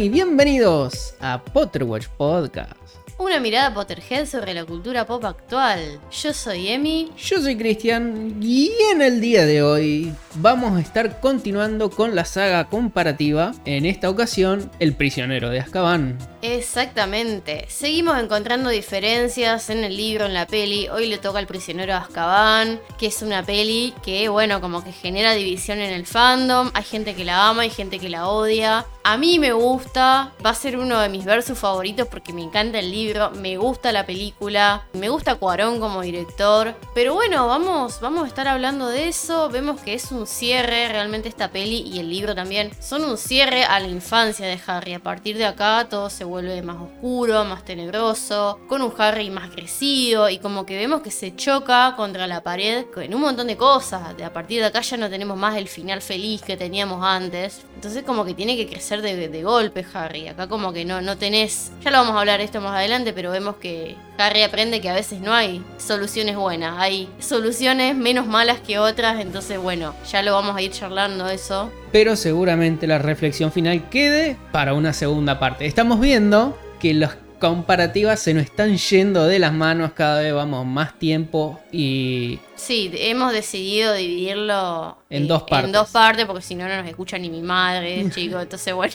Y bienvenidos a Potterwatch Podcast. Una mirada Potterhead sobre la cultura pop actual. Yo soy Emi. Yo soy Cristian y en el día de hoy vamos a estar continuando con la saga comparativa. En esta ocasión, El prisionero de Azkaban. Exactamente. Seguimos encontrando diferencias en el libro, en la peli. Hoy le toca al prisionero de Azkaban, que es una peli que, bueno, como que genera división en el fandom. Hay gente que la ama, hay gente que la odia. A mí me gusta, va a ser uno de mis versos favoritos porque me encanta el libro, me gusta la película, me gusta Cuarón como director. Pero bueno, vamos, vamos a estar hablando de eso. Vemos que es un cierre, realmente esta peli y el libro también son un cierre a la infancia de Harry. A partir de acá todo se vuelve más oscuro, más tenebroso, con un Harry más crecido y como que vemos que se choca contra la pared en un montón de cosas. A partir de acá ya no tenemos más el final feliz que teníamos antes. Entonces como que tiene que crecer de, golpe, Harry. Acá como que no, no tenés... Ya lo vamos a hablar esto más adelante, pero vemos que Harry aprende que a veces no hay soluciones buenas. Hay soluciones menos malas que otras, entonces bueno, ya lo vamos a ir charlando eso. Pero seguramente la reflexión final quede para una segunda parte. Estamos viendo que los comparativas se nos están yendo de las manos, cada vez vamos más tiempo y... Sí, hemos decidido dividirlo en dos partes. En dos partes, porque si no, no nos escucha ni mi madre, chicos, entonces bueno.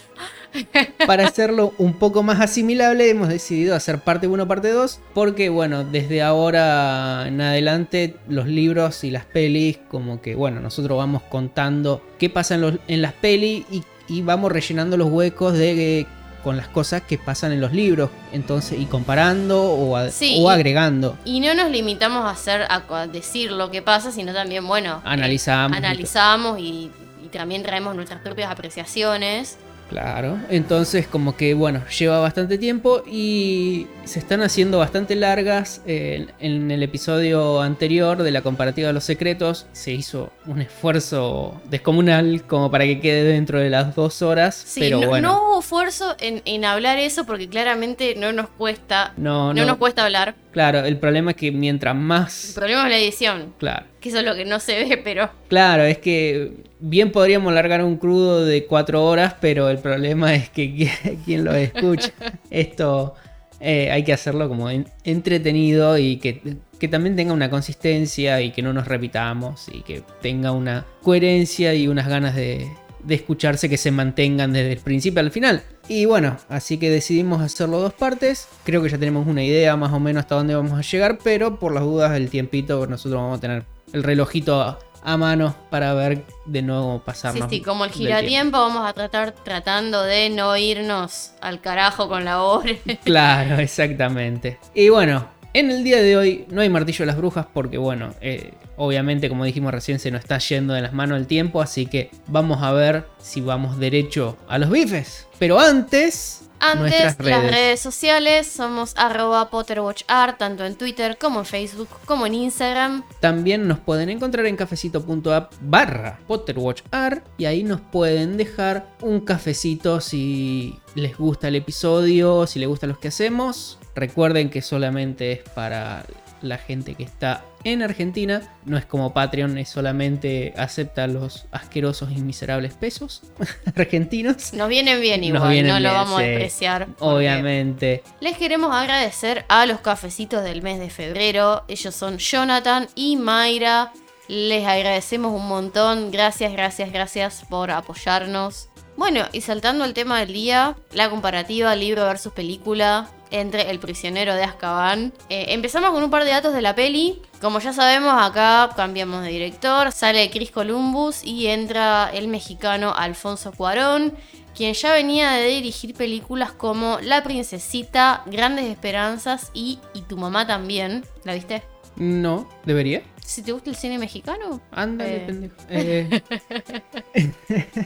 Para hacerlo un poco más asimilable, hemos decidido hacer parte 1, parte 2, porque bueno, desde ahora en adelante los libros y las pelis, como que bueno, nosotros vamos contando qué pasa en, los, en las pelis y, y vamos rellenando los huecos de con las cosas que pasan en los libros, entonces y comparando o, o agregando. Y no nos limitamos a hacer a, decir lo que pasa, sino también, bueno, analizamos, analizamos y, y también traemos nuestras propias apreciaciones. Claro, entonces como que bueno, lleva bastante tiempo y se están haciendo bastante largas. en el episodio anterior de la comparativa de los secretos se hizo un esfuerzo descomunal como para que quede dentro de las dos horas. pero no, bueno. no hubo esfuerzo en, hablar eso porque claramente no nos cuesta. No, no, nos cuesta hablar. Claro, el problema es que mientras más... El problema es la edición. Claro. Que eso es lo que no se ve, pero... Claro, es que bien podríamos largar un crudo de cuatro horas, pero el problema es que quien lo escucha. Esto eh, hay que hacerlo como entretenido y que, que, también tenga una consistencia y que no nos repitamos y que tenga una coherencia y unas ganas de, de escucharse que se mantengan desde el principio al final. Y bueno, así que decidimos hacerlo dos partes. Creo que ya tenemos una idea más o menos hasta dónde vamos a llegar, pero por las dudas del tiempito nosotros vamos a tener el relojito a mano para ver de nuevo pasarnos. Sí, sí, como el giratiempo vamos a tratar tratando de no irnos al carajo con la hora. Claro, exactamente. Y bueno, en el día de hoy no hay martillo de las brujas porque bueno, eh, obviamente como dijimos recién se nos está yendo de las manos el tiempo, así que vamos a ver si vamos derecho a los bifes. Pero antes antes, redes. las redes sociales somos arroba PotterWatchArt, tanto en Twitter como en Facebook, como en Instagram. También nos pueden encontrar en cafecito.app barra PotterWatchArt y ahí nos pueden dejar un cafecito si les gusta el episodio, si les gustan los que hacemos. Recuerden que solamente es para la gente que está en Argentina. No es como Patreon, es solamente acepta los asquerosos y miserables pesos argentinos. Nos vienen bien igual, no lo vamos a despreciar. Obviamente. Les queremos agradecer a los cafecitos del mes de febrero. Ellos son Jonathan y Mayra. Les agradecemos un montón. Gracias, gracias, gracias por apoyarnos. Bueno, y saltando al tema del día, la comparativa libro versus película entre El prisionero de Azkaban. Eh, empezamos con un par de datos de la peli. Como ya sabemos, acá cambiamos de director, sale Chris Columbus y entra el mexicano Alfonso Cuarón, quien ya venía de dirigir películas como La Princesita, Grandes Esperanzas y Y tu mamá también. ¿La viste? No, ¿debería? Si te gusta el cine mexicano. Ándale, eh. pendejo. Eh.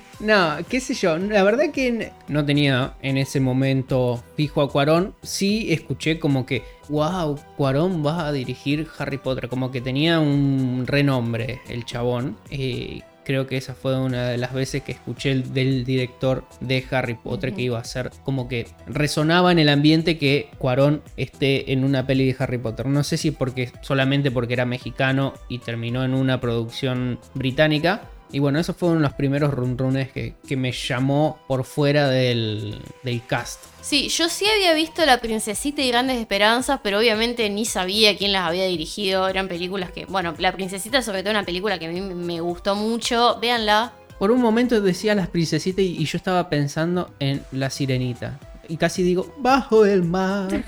no, qué sé yo. La verdad que no tenía en ese momento fijo a Cuarón. Sí escuché como que, wow, Cuarón va a dirigir Harry Potter. Como que tenía un renombre el chabón. Eh, creo que esa fue una de las veces que escuché del director de Harry Potter que iba a ser como que resonaba en el ambiente que Cuarón esté en una peli de Harry Potter. No sé si porque solamente porque era mexicano y terminó en una producción británica Y bueno, esos fueron los primeros runrunes que, que me llamó por fuera del, del cast. Sí, yo sí había visto La Princesita y Grandes Esperanzas, pero obviamente ni sabía quién las había dirigido. Eran películas que, bueno, La Princesita sobre todo una película que a mí me gustó mucho. Véanla. Por un momento decía las princesitas y, y yo estaba pensando en La Sirenita. Y casi digo, bajo el mar,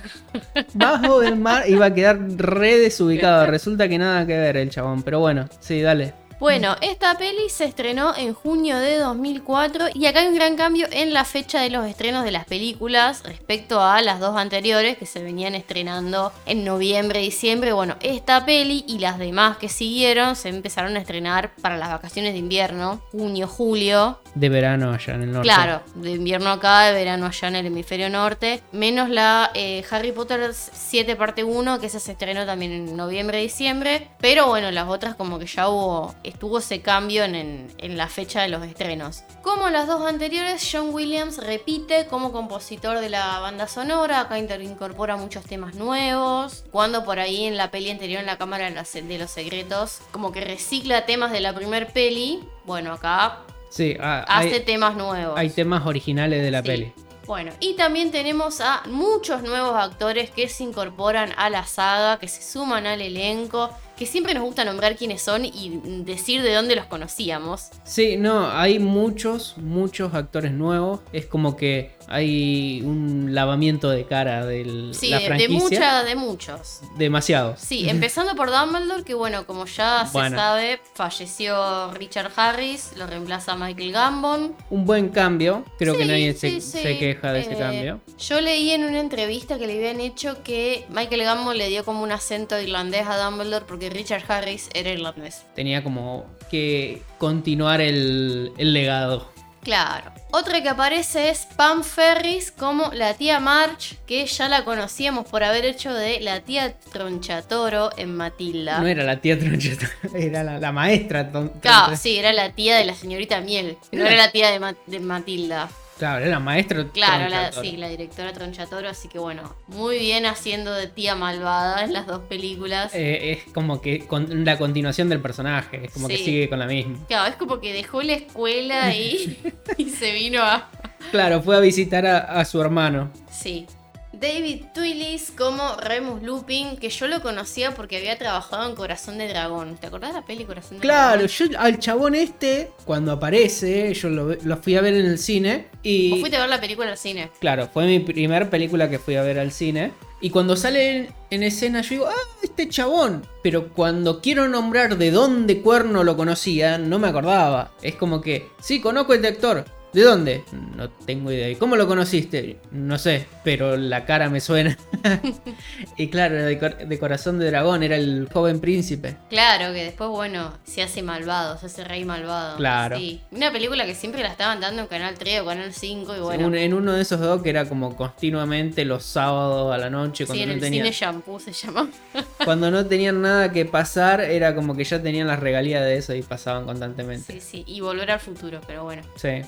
bajo el mar. Iba a quedar re desubicado. Resulta que nada que ver el chabón. Pero bueno, sí, dale. Bueno, esta peli se estrenó en junio de 2004 y acá hay un gran cambio en la fecha de los estrenos de las películas respecto a las dos anteriores que se venían estrenando en noviembre, diciembre. Bueno, esta peli y las demás que siguieron se empezaron a estrenar para las vacaciones de invierno, junio, julio. De verano allá en el norte. Claro, de invierno acá, de verano allá en el hemisferio norte. Menos la eh, Harry Potter 7 parte 1, que esa se estrenó también en noviembre, diciembre. Pero bueno, las otras como que ya hubo estuvo ese cambio en, en, la fecha de los estrenos. Como las dos anteriores, John Williams repite como compositor de la banda sonora, acá incorpora muchos temas nuevos, cuando por ahí en la peli anterior, en la Cámara de los Secretos, como que recicla temas de la primer peli, bueno, acá sí, ah, hace hay, temas nuevos. Hay temas originales de la Sí. peli. Bueno, y también tenemos a muchos nuevos actores que se incorporan a la saga, que se suman al elenco, que siempre nos gusta nombrar quiénes son y decir de dónde los conocíamos. Sí, no, hay muchos, muchos actores nuevos. Es como que hay un lavamiento de cara de Sí, la de, de franquicia. mucha, de muchos. Demasiados. Sí, empezando por Dumbledore, que bueno, como ya se sabe, falleció Richard Harris, lo reemplaza Michael Gambon. Un buen cambio. Creo que nadie sí, se, queja de ese Eh, cambio. Yo leí en una entrevista que le habían hecho que Michael Gambon le dio como un acento irlandés a Dumbledore porque Richard Harris era irlandés. Tenía como que continuar el, el legado. Claro. Otra que aparece es Pam Ferris como la tía March, que ya la conocíamos por haber hecho de la tía Tronchatoro en Matilda. No era la tía Troncheta, era la, la maestra. Claro, sí, era la tía de la señorita Miel. No Era- era la tía de, Ma- de Matilda. Claro, era maestra. Claro, la, sí, la directora Tronchatoro. Así que bueno, muy bien haciendo de tía malvada en las dos películas. Eh, es como que con la continuación del personaje. Es como que sigue con la misma. Claro, es como que dejó la escuela y, y se vino a. Claro, fue a visitar a, a su hermano. Sí. David Twillis como Remus Lupin, que yo lo conocía porque había trabajado en Corazón de Dragón. ¿Te acordás de la peli Corazón de Claro, Dragón? yo al chabón este, cuando aparece, yo lo, fui a ver en el cine. ¿Vos Y fuiste a ver la película al cine? claro, fue mi primer película que fui a ver al cine. Y cuando sale en, en escena, yo digo, ah, este chabón. Pero cuando quiero nombrar de dónde cuerno lo conocía, no me acordaba. Es como que, sí, conozco este actor. ¿De dónde? No tengo idea. ¿Y cómo lo conociste? No sé, pero la cara me suena. y claro, de, cor- de Corazón de Dragón, era el joven príncipe. Claro, que después, bueno, se hace malvado, se hace rey malvado. Claro. Sí. Una película que siempre la estaban dando en Canal 3 o Canal 5 y bueno. En uno de esos dos que era como continuamente los sábados a la noche sí, cuando, en no el tenía- cine shampoo se cuando no tenían nada que pasar era como que ya tenían las regalías de eso y pasaban constantemente. Sí, sí. Y volver al futuro, pero bueno. Sí.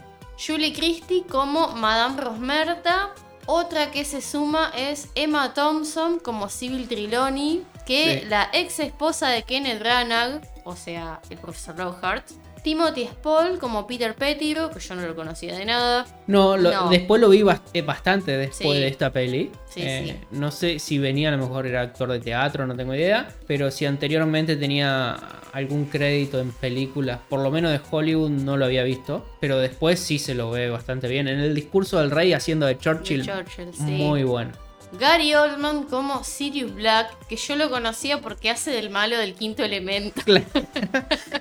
Julie Christie como Madame Rosmerta. Otra que se suma es Emma Thompson como Sybil Triloni, que Sí. la ex esposa de Kenneth Branagh, o sea, el profesor Lockhart. Timothy Spall como Peter Pettigrew, que yo no lo conocía de nada. No, lo- No. después lo vi eh, bastante después Sí. de esta peli. Sí, Eh, sí. No sé si venía, a lo mejor era actor de teatro, no tengo idea. Pero si anteriormente tenía algún crédito en películas, por lo menos de Hollywood, no lo había visto. Pero después sí se lo ve bastante bien. En el discurso del rey haciendo de Churchill, Churchill, sí. muy bueno. Gary Oldman como Sirius Black, que yo lo conocía porque hace del malo del quinto elemento. Claro.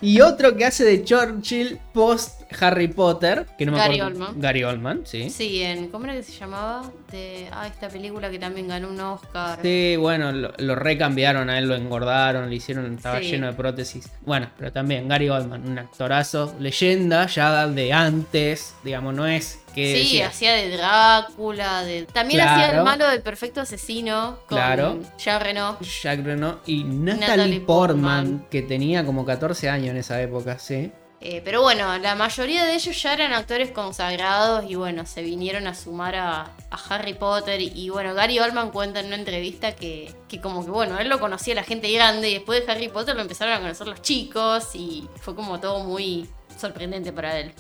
y otro que hace de Churchill post Harry Potter, que no me Gary acuerdo. Oldman. Gary Oldman, sí. Sí, en. ¿Cómo era que se llamaba? De. Ah, esta película que también ganó un Oscar. Sí, bueno, lo, lo recambiaron a él, lo engordaron, le hicieron, estaba Sí. lleno de prótesis. Bueno, pero también Gary Oldman, un actorazo, leyenda ya de antes, digamos, no es que... Sí, decía- hacía de Drácula, de. También Claro. hacía el malo del perfecto asesino con Claro. Jean Reno. Jack Reno y Natalie, Natalie Portman, Portman. que tenía como 14 años en esa época, sí. Eh, pero bueno, la mayoría de ellos ya eran actores consagrados y bueno, se vinieron a sumar a, a Harry Potter. Y, y bueno, Gary Oldman cuenta en una entrevista que, que como que bueno, él lo conocía la gente grande y después de Harry Potter lo empezaron a conocer los chicos y fue como todo muy, sorprendente para él.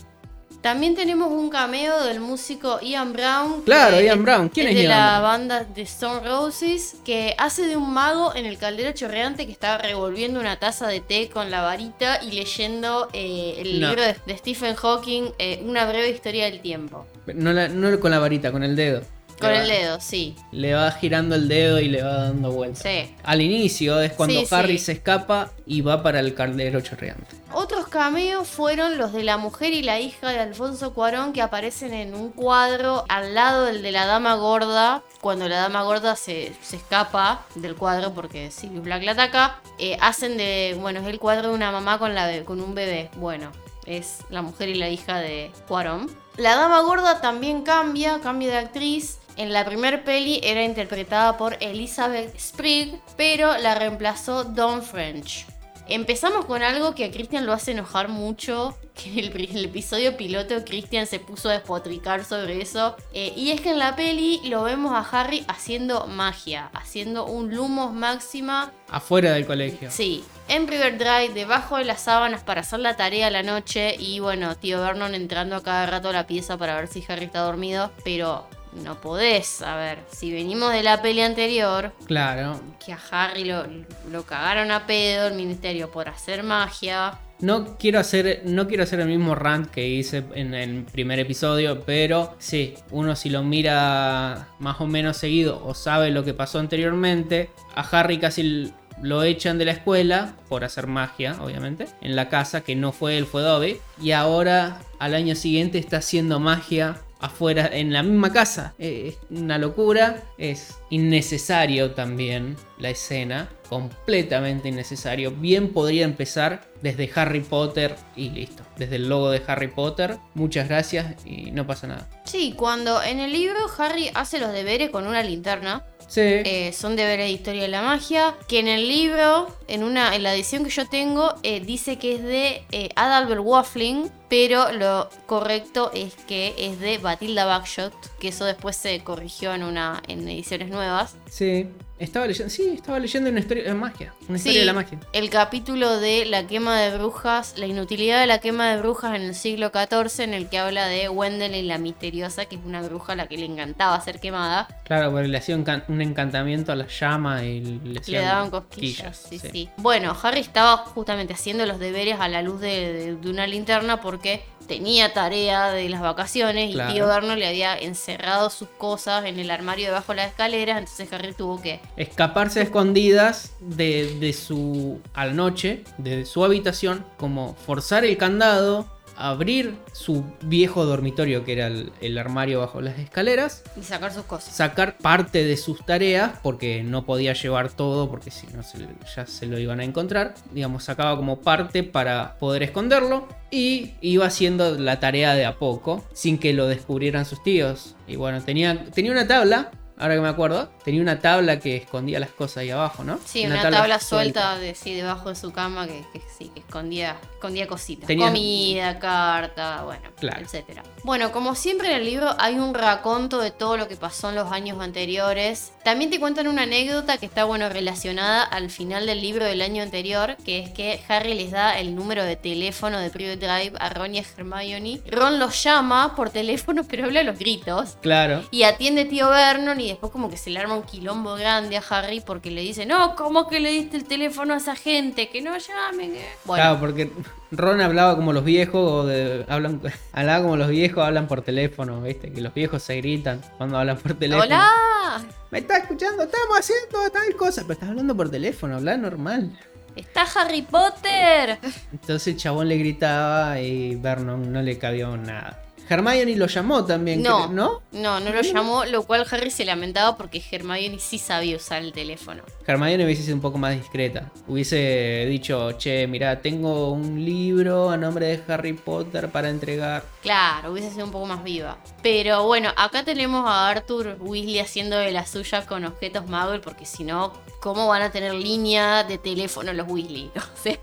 También tenemos un cameo del músico Ian Brown. Claro, que Ian Brown. ¿Quién es, de Ian la banda de Stone Roses, que hace de un mago en el caldero chorreante que está revolviendo una taza de té con la varita y leyendo eh, el No. libro de, de Stephen Hawking, eh, Una breve historia del tiempo. No, la- no con la varita, con el dedo. Con el dedo, sí. Le va girando el dedo y le va dando vueltas. Sí. Al inicio es cuando Sí, Harry sí. se escapa y va para el caldero chorreante. Otros cameos fueron los de la mujer y la hija de Alfonso Cuarón que aparecen en un cuadro al lado del de la dama gorda. Cuando la dama gorda se, se escapa del cuadro porque Sirius Black la ataca, eh, hacen de, bueno, es el cuadro de una mamá con, la, con un bebé. Bueno, es la mujer y la hija de Cuarón. La dama gorda también cambia, cambia de actriz. En la primer peli era interpretada por Elizabeth Sprigg, pero la reemplazó Dawn French. Empezamos con algo que a Christian lo hace enojar mucho, que en el, episodio piloto Christian se puso a despotricar sobre eso, eh, y es que en la peli lo vemos a Harry haciendo magia, haciendo un Lumos Máxima, Afuera del colegio. sí, en Riverdale, debajo de las sábanas para hacer la tarea a la noche, y bueno, tío Vernon entrando a cada rato a la pieza para ver si Harry está dormido, pero no podés, a ver, si venimos de la peli anterior, Claro. que a Harry lo, lo cagaron a pedo el ministerio por hacer magia. No quiero hacer, no quiero hacer el mismo rant que hice en el primer episodio, pero sí, uno si lo mira más o menos seguido o sabe lo que pasó anteriormente, a Harry casi lo echan de la escuela por hacer magia, obviamente, en la casa, que no fue él, fue Dobby, y ahora al año siguiente está haciendo magia afuera en la misma casa. Eh, Es una locura, es innecesario también la escena, completamente innecesario. Bien podría empezar desde Harry Potter y listo, desde el logo de Harry Potter. Muchas gracias y no pasa nada. Sí, cuando en el libro Harry hace los deberes con una linterna, Sí, eh, son de historia de la magia, que en el libro, en una en la edición que yo tengo, eh, dice que es de eh, Adalbert Waffling, pero lo correcto es que es de Batilda Bagshot, que eso después se corrigió en una en ediciones nuevas. sí. Estaba leyendo, sí, estaba leyendo una historia de magia, una historia de la magia. El capítulo de la quema de brujas, la inutilidad de la quema de brujas en el siglo XIV, en el que habla de Wendelin la misteriosa, que es una bruja a la que le encantaba ser quemada. Claro, porque le hacía un, can- un encantamiento a la llama y le, Le daban cosquillas. quillas, sí, sí. Bueno, Harry estaba justamente haciendo los deberes a la luz de, de- de una linterna porque tenía tarea de las vacaciones y Claro. tío Verno le había encerrado sus cosas en el armario debajo de las escaleras, entonces Harry tuvo que escaparse a escondidas de, de su a la noche de su habitación como forzar el candado abrir su viejo dormitorio que era el, el armario bajo las escaleras y sacar sus cosas. sacar parte de sus tareas porque no podía llevar todo porque si no se- ya se lo iban a encontrar digamos sacaba como parte para poder esconderlo y iba haciendo la tarea de a poco sin que lo descubrieran sus tíos y bueno tenía tenía una tabla ahora que me acuerdo tenía una tabla que escondía las cosas ahí abajo no Sí, una, tabla, suelta, de, sí, debajo de su cama que, que sí, que escondía, escondía cositas. Tenía- Comida, carta, bueno, Claro. etcétera. Bueno, como siempre en el libro hay un raconto de todo lo que pasó en los años anteriores. También te cuentan una anécdota que está, bueno, relacionada al final del libro del año anterior, que es que Harry les da el número de teléfono de Private Drive a Ron y a Hermione. Ron los llama por teléfono, pero habla a los gritos. claro Y atiende tío Vernon y después como que se le arma un quilombo grande a Harry porque le dice, no, ¿cómo que le diste el teléfono a esa gente? Que no llamen. que-". Bueno, Claro, porque Ron hablaba como los viejos, de, hablan, hablaba como los viejos, hablan por teléfono, ¿viste? Que los viejos se gritan cuando hablan por teléfono. ¡Hola! Me está escuchando, estamos haciendo tal cosa, pero estás hablando por teléfono, habla normal. ¡Está Harry Potter! Entonces el chabón le gritaba y Vernon no le cabía nada. Hermione lo llamó también, No. ¿no? No, no lo llamó, lo cual Harry se lamentaba porque Hermione sí sabía usar el teléfono. Hermione hubiese sido un poco más discreta. Hubiese dicho, che, mira, tengo un libro a nombre de Harry Potter para entregar. Claro, hubiese sido un poco más viva. Pero bueno, acá tenemos a Arthur Weasley haciendo de la suya con objetos Muggle, porque si no, ¿cómo van a tener línea de teléfono los Weasley? O sea,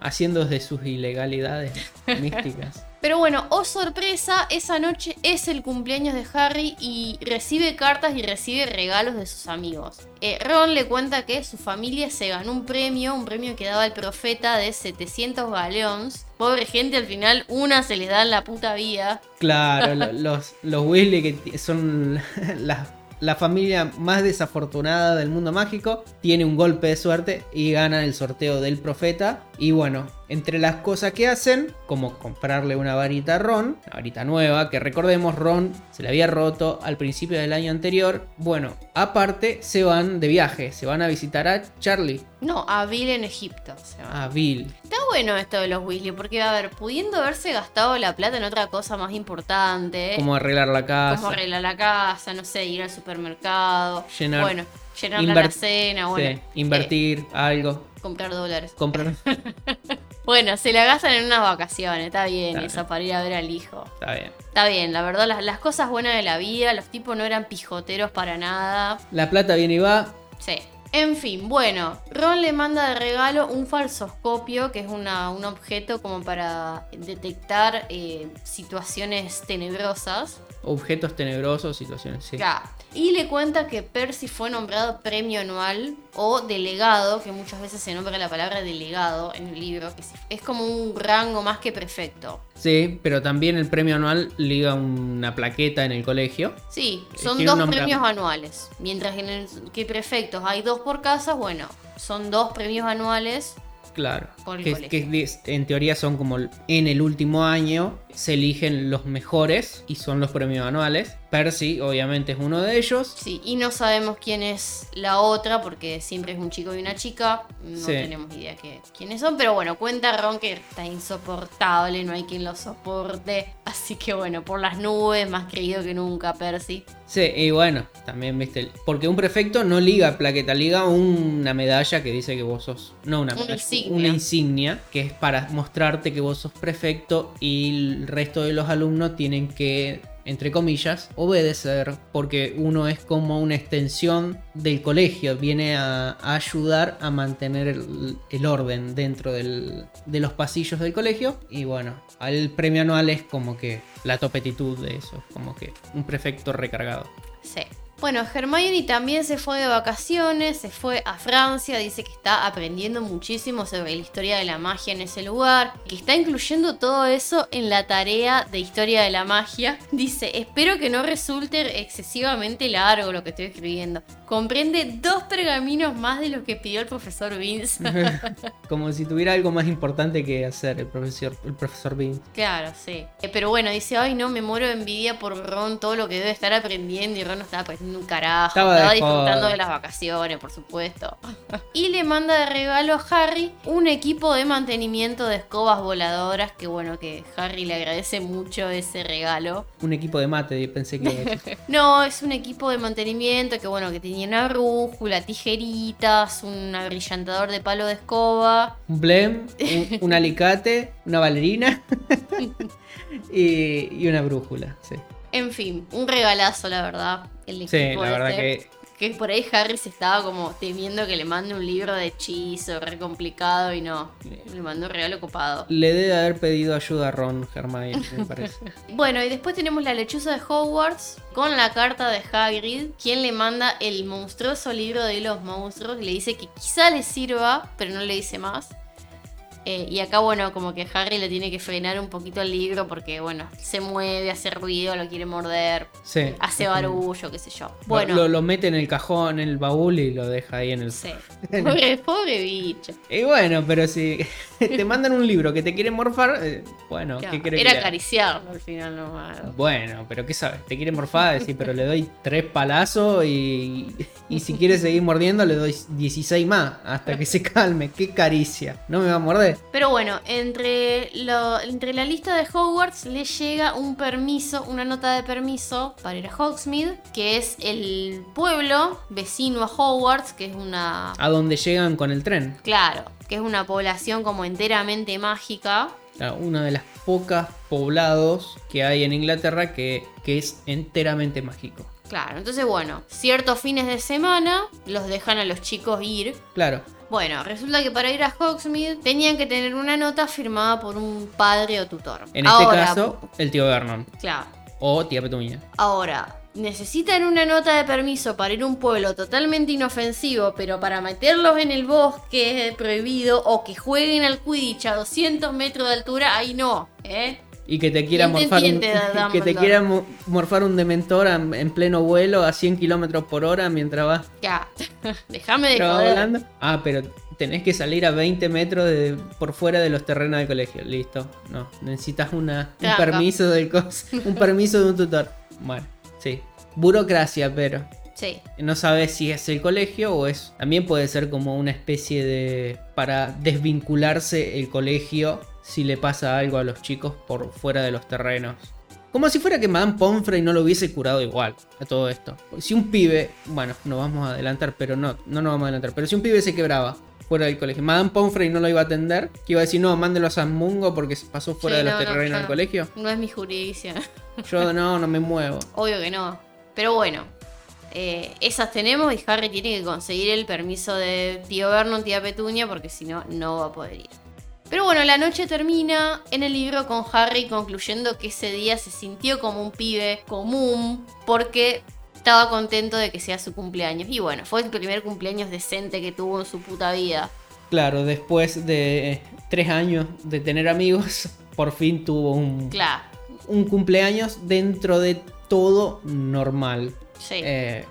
Haciendo de sus ilegalidades místicas. Pero bueno, oh sorpresa, esa noche es el cumpleaños de Harry y recibe cartas y recibe regalos de sus amigos. Eh, Ron le cuenta que su familia se ganó un premio, un premio que daba el profeta de 700 galeones. Pobre gente, al final una se les da en la puta vida. Claro, lo- los, los Weasley que son la, la familia más desafortunada del mundo mágico, tiene un golpe de suerte y gana el sorteo del profeta. Y bueno, entre las cosas que hacen, como comprarle una varita a Ron, una varita nueva, que recordemos, Ron se le había roto al principio del año anterior. Bueno, aparte se van de viaje, se van a visitar a Charlie, No, a Bill en Egipto. o sea. a Bill. Está bueno esto de los Weasley, porque a ver, pudiendo haberse gastado la plata en otra cosa más importante, Cómo arreglar la casa. como arreglar la casa, no sé, ir al supermercado, Llenar- bueno, llenar la cena, sí, bueno, invertir algo, comprar dólares. comprar. Bueno, se la gastan en unas vacaciones, está bien, Está esa para ir a ver al hijo. Está bien. Está bien, la verdad, las, las cosas buenas de la vida, los tipos no eran pijoteros para nada. La plata viene y va. Sí. En fin, bueno, Ron le manda de regalo un falsoscopio, que es una- un objeto como para detectar eh, situaciones tenebrosas. Objetos tenebrosos, situaciones, sí. Claro. Y le cuenta que Percy fue nombrado premio anual o delegado, que muchas veces se nombra la palabra delegado en el libro, que es como un rango más que prefecto. Sí, pero también el premio anual liga una plaqueta en el colegio. Sí, Eh, son dos nombre- premios anuales. Mientras que en el que prefectos hay dos por casa, bueno, son dos premios anuales. Claro. Que, que en teoría son como en el último año se eligen los mejores y son los premios anuales. Percy, obviamente, es uno de ellos. Sí, y no sabemos quién es la otra, porque siempre es un chico y una chica. No Sí. tenemos idea que, quiénes son, pero bueno, cuenta Ron que está insoportable, no hay quien lo soporte. Así que bueno, por las nubes, más creído que nunca, Percy. Sí, y bueno, también viste. Porque un prefecto no liga plaqueta, liga una medalla que dice que vos sos. No una Una medalla, insignia. una insignia, que es para mostrarte que vos sos prefecto y el resto de los alumnos tienen que, entre comillas, obedecer. Porque uno es como una extensión del colegio, viene a, ayudar a mantener el, el orden dentro del- de los pasillos del colegio. Y bueno, el premio anual es como que la topetitud de eso, como que un prefecto recargado. Sí. Bueno, Hermione también se fue de vacaciones, se fue a Francia, dice que está aprendiendo muchísimo sobre la historia de la magia en ese lugar, que está incluyendo todo eso en la tarea de historia de la magia. Dice, espero que no resulte excesivamente largo lo que estoy escribiendo. Comprende dos pergaminos más de los que pidió el profesor Vince. Como si tuviera algo más importante que hacer el profesor, el profesor Bean. Claro, sí. Eh, Pero bueno, dice, ay no, me muero de envidia por Ron, todo lo que debe estar aprendiendo y Ron no estaba aprendiendo un carajo. Estaba Estaba, de disfrutando de las vacaciones, por supuesto. y le manda de regalo a Harry un equipo de mantenimiento de escobas voladoras, que bueno, que Harry le agradece mucho ese regalo. Un equipo de mate, pensé que. No, es un equipo de mantenimiento que bueno, que tenía una brújula, tijeritas, un abrillantador de palo de escoba. un blem, un, un alicate, una bailarina y, y una brújula. Sí, En fin, un regalazo, la verdad. El Sí, la verdad ese. que Que por ahí Harry se estaba como temiendo que le mande un libro de hechizo re complicado y no. Le mandó un regalo copado. le debe haber pedido ayuda a Ron Hermione, me parece. Bueno, y después tenemos la lechuza de Hogwarts con la carta de Hagrid, quien le manda el monstruoso libro de los monstruos y le dice que quizá le sirva, pero no le dice más. Eh, y acá, bueno, como que Harry le tiene que frenar un poquito el libro porque, bueno, se mueve, hace ruido, lo quiere morder, Sí. hace barullo, qué sé yo. Bueno. Lo, lo mete en el cajón, en el baúl y lo deja ahí en el. sí. Pobre, pobre bicho. Y bueno, pero si te mandan un libro que te quiere morfar, eh, bueno, Claro, ¿qué querés Era acariciarlo al final nomás. Bueno, pero ¿qué sabes? Te quiere morfar, decir, pero le doy tres palazos y, y si quiere seguir mordiendo le doy 16 más hasta que se calme. ¡Qué caricia! ¿No me va a morder? Pero bueno, entre, lo- entre la lista de Hogwarts le llega un permiso, una nota de permiso para ir a Hogsmeade, que es el pueblo vecino a Hogwarts, que es una... A donde llegan con el tren. Claro, que es una población como enteramente mágica. Uno de las pocas poblados que hay en Inglaterra que, que es enteramente mágico. Claro, entonces bueno, ciertos fines de semana los dejan a los chicos ir. Claro. Bueno, resulta que para ir a Hogsmeade tenían que tener una nota firmada por un padre o tutor. En este caso, el tío Vernon. Claro. O tía Petunia. Ahora, necesitan una nota de permiso para ir a un pueblo totalmente inofensivo, pero para meterlos en el bosque prohibido o que jueguen al Quidditch a 200 metros de altura, ahí no, ¿eh? Y que te quiera morfar un, que te quiera morfar un dementor en pleno vuelo a 100 kilómetros por hora mientras vas. Ya, déjame de joder. Ah, pero tenés que salir a 20 metros de, por fuera de los terrenos del colegio. Listo. No, necesitas una, un permiso del un permiso de un tutor. Bueno, sí. Burocracia, pero. Sí. No sabes si es el colegio o es. También puede ser como una especie de. para desvincularse el colegio si le pasa algo a los chicos por fuera de los terrenos. Como si fuera que Madame Pomfrey no lo hubiese curado igual a todo esto. Si un pibe, bueno, no vamos a adelantar, pero no, no nos vamos a adelantar. Pero si un pibe se quebraba fuera del colegio, Madame Pomfrey no lo iba a atender, que iba a decir, no, mándelo a San Mungo porque se pasó fuera de los terrenos del colegio. No es mi jurisdicción. Yo no, no me muevo. Obvio que no. Pero bueno, eh, esas tenemos y Harry tiene que conseguir el permiso de tío Vernon, tía Petunia, porque si no, no va a poder ir. Pero bueno, la noche termina en el libro con Harry concluyendo que ese día se sintió como un pibe común porque estaba contento de que sea su cumpleaños. Y bueno, fue el primer cumpleaños decente que tuvo en su puta vida. Claro, después de tres años de tener amigos, por fin tuvo un, un cumpleaños dentro de todo normal. Sí. Eh,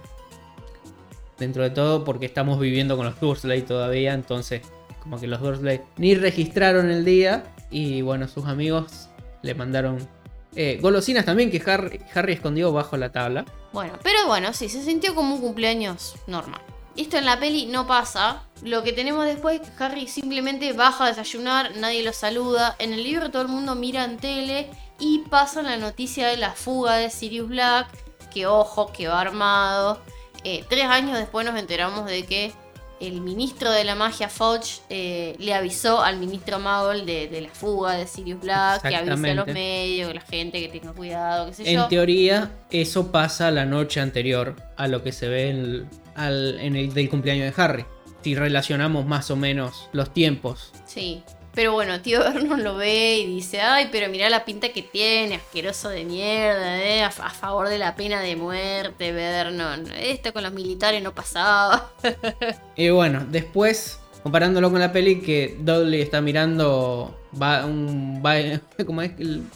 dentro de todo porque estamos viviendo con los Dursley todavía, entonces como que los Dursley ni registraron el día y bueno, sus amigos le mandaron eh, golosinas también que Harry, Harry escondió bajo la tabla. Bueno, pero bueno, sí, se sintió como un cumpleaños normal. Esto en la peli no pasa. Lo que tenemos después es que Harry simplemente baja a desayunar, nadie lo saluda. En el libro todo el mundo mira en tele y pasa la noticia de la fuga de Sirius Black. Que ojo, que va armado. Eh, tres años después nos enteramos de que el ministro de la magia Fudge eh, le avisó al ministro Magol de, la fuga de Sirius Black, que avise a los medios, a la gente que tenga cuidado, qué sé en yo. En teoría, eso pasa la noche anterior a lo que se ve en el del cumpleaños de Harry. Si relacionamos más o menos los tiempos. Sí. Pero bueno, tío Vernon lo ve y dice, ay, pero mira la pinta que tiene, asqueroso de mierda, ¿eh? a, favor de la pena de muerte, Vernon. Esto con los militares no pasaba. y bueno, después, comparándolo con la peli, que Dudley está mirando va, un, ¿cómo es? un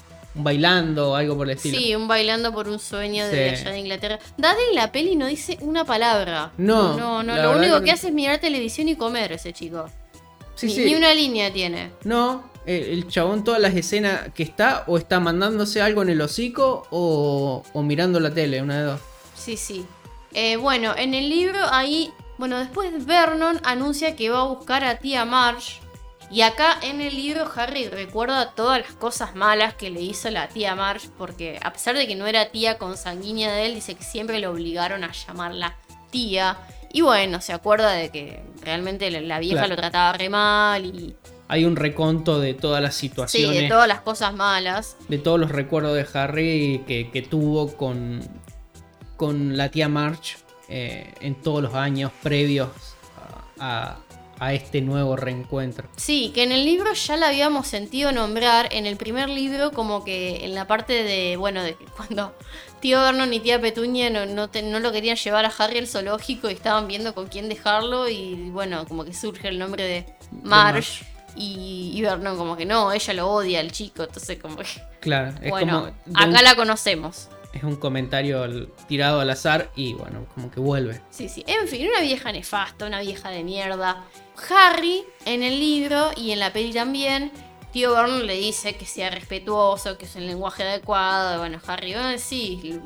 bailando o algo por el estilo. Sí, un bailando por un sueño de allá de Inglaterra. Dudley la peli no dice una palabra. No. No, no, lo único que hace es mirar televisión y comer ese chico ni, una línea tiene. No, el, chabón, todas las escenas que está, o está mandándose algo en el hocico o, mirando la tele, una de dos. Sí, sí. Eh, bueno, en el libro ahí, bueno, después Vernon anuncia que va a buscar a tía Marsh. Y acá en el libro Harry recuerda todas las cosas malas que le hizo la tía Marsh, porque a pesar de que no era tía consanguínea de él, dice que siempre le obligaron a llamarla tía. Y bueno, se acuerda de que realmente la vieja lo trataba re mal y... Hay un reconto de todas las situaciones. Sí, de todas las cosas malas. De todos los recuerdos de Harry que, tuvo con, con la tía March eh, en todos los años previos a, a este nuevo reencuentro. Sí, que en el libro ya la habíamos sentido nombrar en el primer libro como que en la parte de, bueno, de cuando tío Vernon y tía Petunia no, no, lo querían llevar a Harry al zoológico y estaban viendo con quién dejarlo y bueno, como que surge el nombre de Marsh. Y, Vernon como que no, ella lo odia al chico, entonces como que... Claro, es bueno, acá la conocemos. Es un comentario tirado al azar y bueno, como que vuelve. Sí, sí. En fin, una vieja nefasta, una vieja de mierda. Harry, en el libro y en la peli también, tío Vernon le dice que sea respetuoso, que es el lenguaje adecuado. Bueno, Harry, bueno, sí,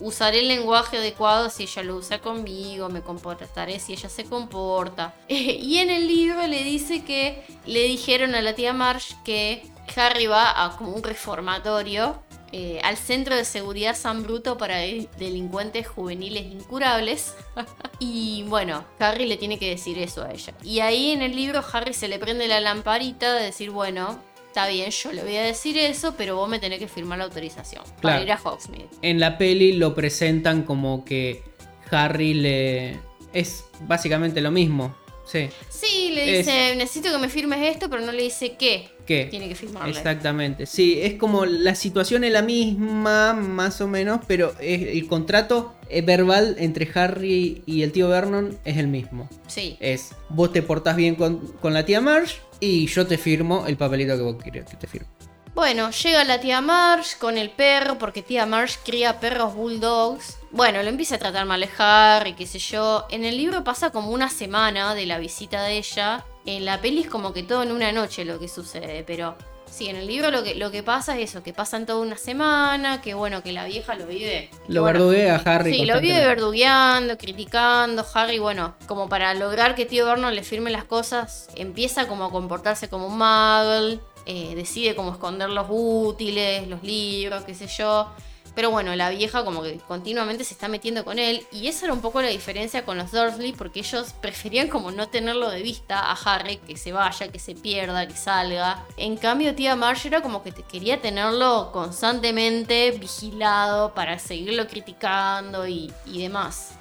usaré el lenguaje adecuado si ella lo usa conmigo, me comportaré si ella se comporta. y en el libro le dice que le dijeron a la tía Marsh que Harry va a como un reformatorio eh, al Centro de Seguridad San Bruto para delincuentes juveniles incurables. y bueno, Harry le tiene que decir eso a ella. Y ahí en el libro Harry se le prende la lamparita de decir, bueno, está bien, yo le voy a decir eso, pero vos me tenés que firmar la autorización para Claro. ir a Hogsmeade. En la peli lo presentan como que Harry le... Es básicamente lo mismo. Sí. Sí, le Es- dice, necesito que me firmes esto, pero no le dice qué. ¿Qué? Tiene que firmarle. Exactamente. Sí, es como la situación es la misma, más o menos, pero es- el contrato eh, verbal entre Harry y el tío Vernon es el mismo. Sí. Es, vos te portás bien con, con la tía Marge y yo te firmo el papelito que vos quieres que te firme. Bueno, llega la tía Marge con el perro, porque tía Marge cría perros bulldogs. Bueno, lo empieza a tratar mal Harry, qué sé yo. En el libro pasa como una semana de la visita de ella. En la peli es como que todo en una noche lo que sucede, pero sí, en el libro lo que, lo que pasa es eso, que pasan toda una semana, que bueno, que la vieja lo vive. Lo bueno, verduguea a Harry. Sí, lo vive verdugueando, criticando. Harry, bueno, como para lograr que tío Vernon le firme las cosas, empieza como a comportarse como un muggle, eh, decide como esconder los útiles, los libros, qué sé yo. Pero bueno, la vieja como que continuamente se está metiendo con él. Y esa era un poco la diferencia con los Dursley, porque ellos preferían como no tenerlo de vista a Harry, que se vaya, que se pierda, que salga. En cambio, tía Marge era como que quería tenerlo constantemente vigilado para seguirlo criticando y, y demás.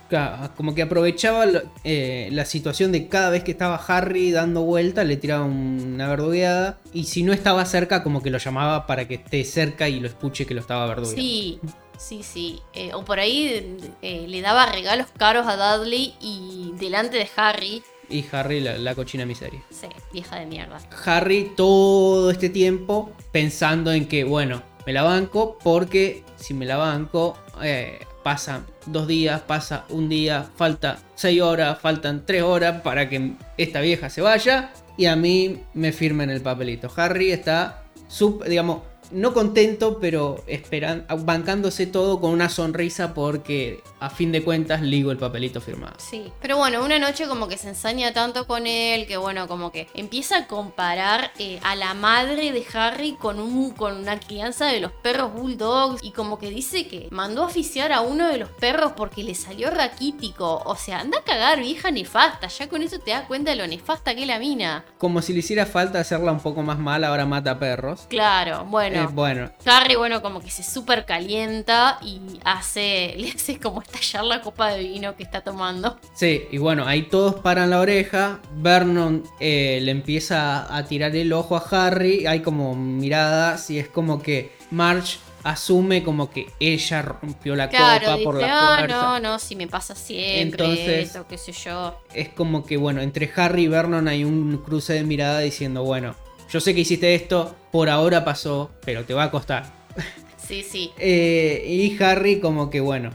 Como que aprovechaba eh, la situación de cada vez que estaba Harry dando vuelta, le tiraba una verdugueada. Y si no estaba cerca, como que lo llamaba para que esté cerca y lo escuche que lo estaba verdugueando. Sí, sí, sí. Eh, o por ahí eh, le daba regalos caros a Dudley y delante de Harry. Y Harry la, la cochina miseria. Sí, vieja de mierda. Harry todo este tiempo pensando en que, bueno, me la banco porque si me la banco, eh, pasan dos días, pasa un día, falta seis horas, faltan tres horas para que esta vieja se vaya y a mí me firmen el papelito. Harry está, sub, digamos, no contento, pero esperan, bancándose todo con una sonrisa porque a fin de cuentas ligo el papelito firmado. Sí, pero bueno, una noche como que se ensaña tanto con él que bueno, como que empieza a comparar eh, a la madre de Harry con, un, con una crianza de los perros bulldogs y como que dice que mandó a oficiar a uno de los perros porque le salió raquítico. O sea, anda a cagar, vieja nefasta, ya con eso te das cuenta de lo nefasta que es la mina. Como si le hiciera falta hacerla un poco más mal, ahora mata perros. Claro, bueno. Eh, bueno, Harry, bueno, como que se súper calienta y hace, le hace como estallar la copa de vino que está tomando. Sí, y bueno, ahí todos paran la oreja. Vernon eh, le empieza a tirar el ojo a Harry. Hay como miradas y es como que Marge asume como que ella rompió la Claro, copa dice, por la "Ah, fuerza. no, no, si me pasa siempre, Entonces- esto, qué sé yo. Es como que, bueno, entre Harry y Vernon hay un cruce de mirada diciendo, bueno, yo sé que hiciste esto, por ahora pasó, pero te va a costar. Sí, sí. Eh, y Harry como que, bueno,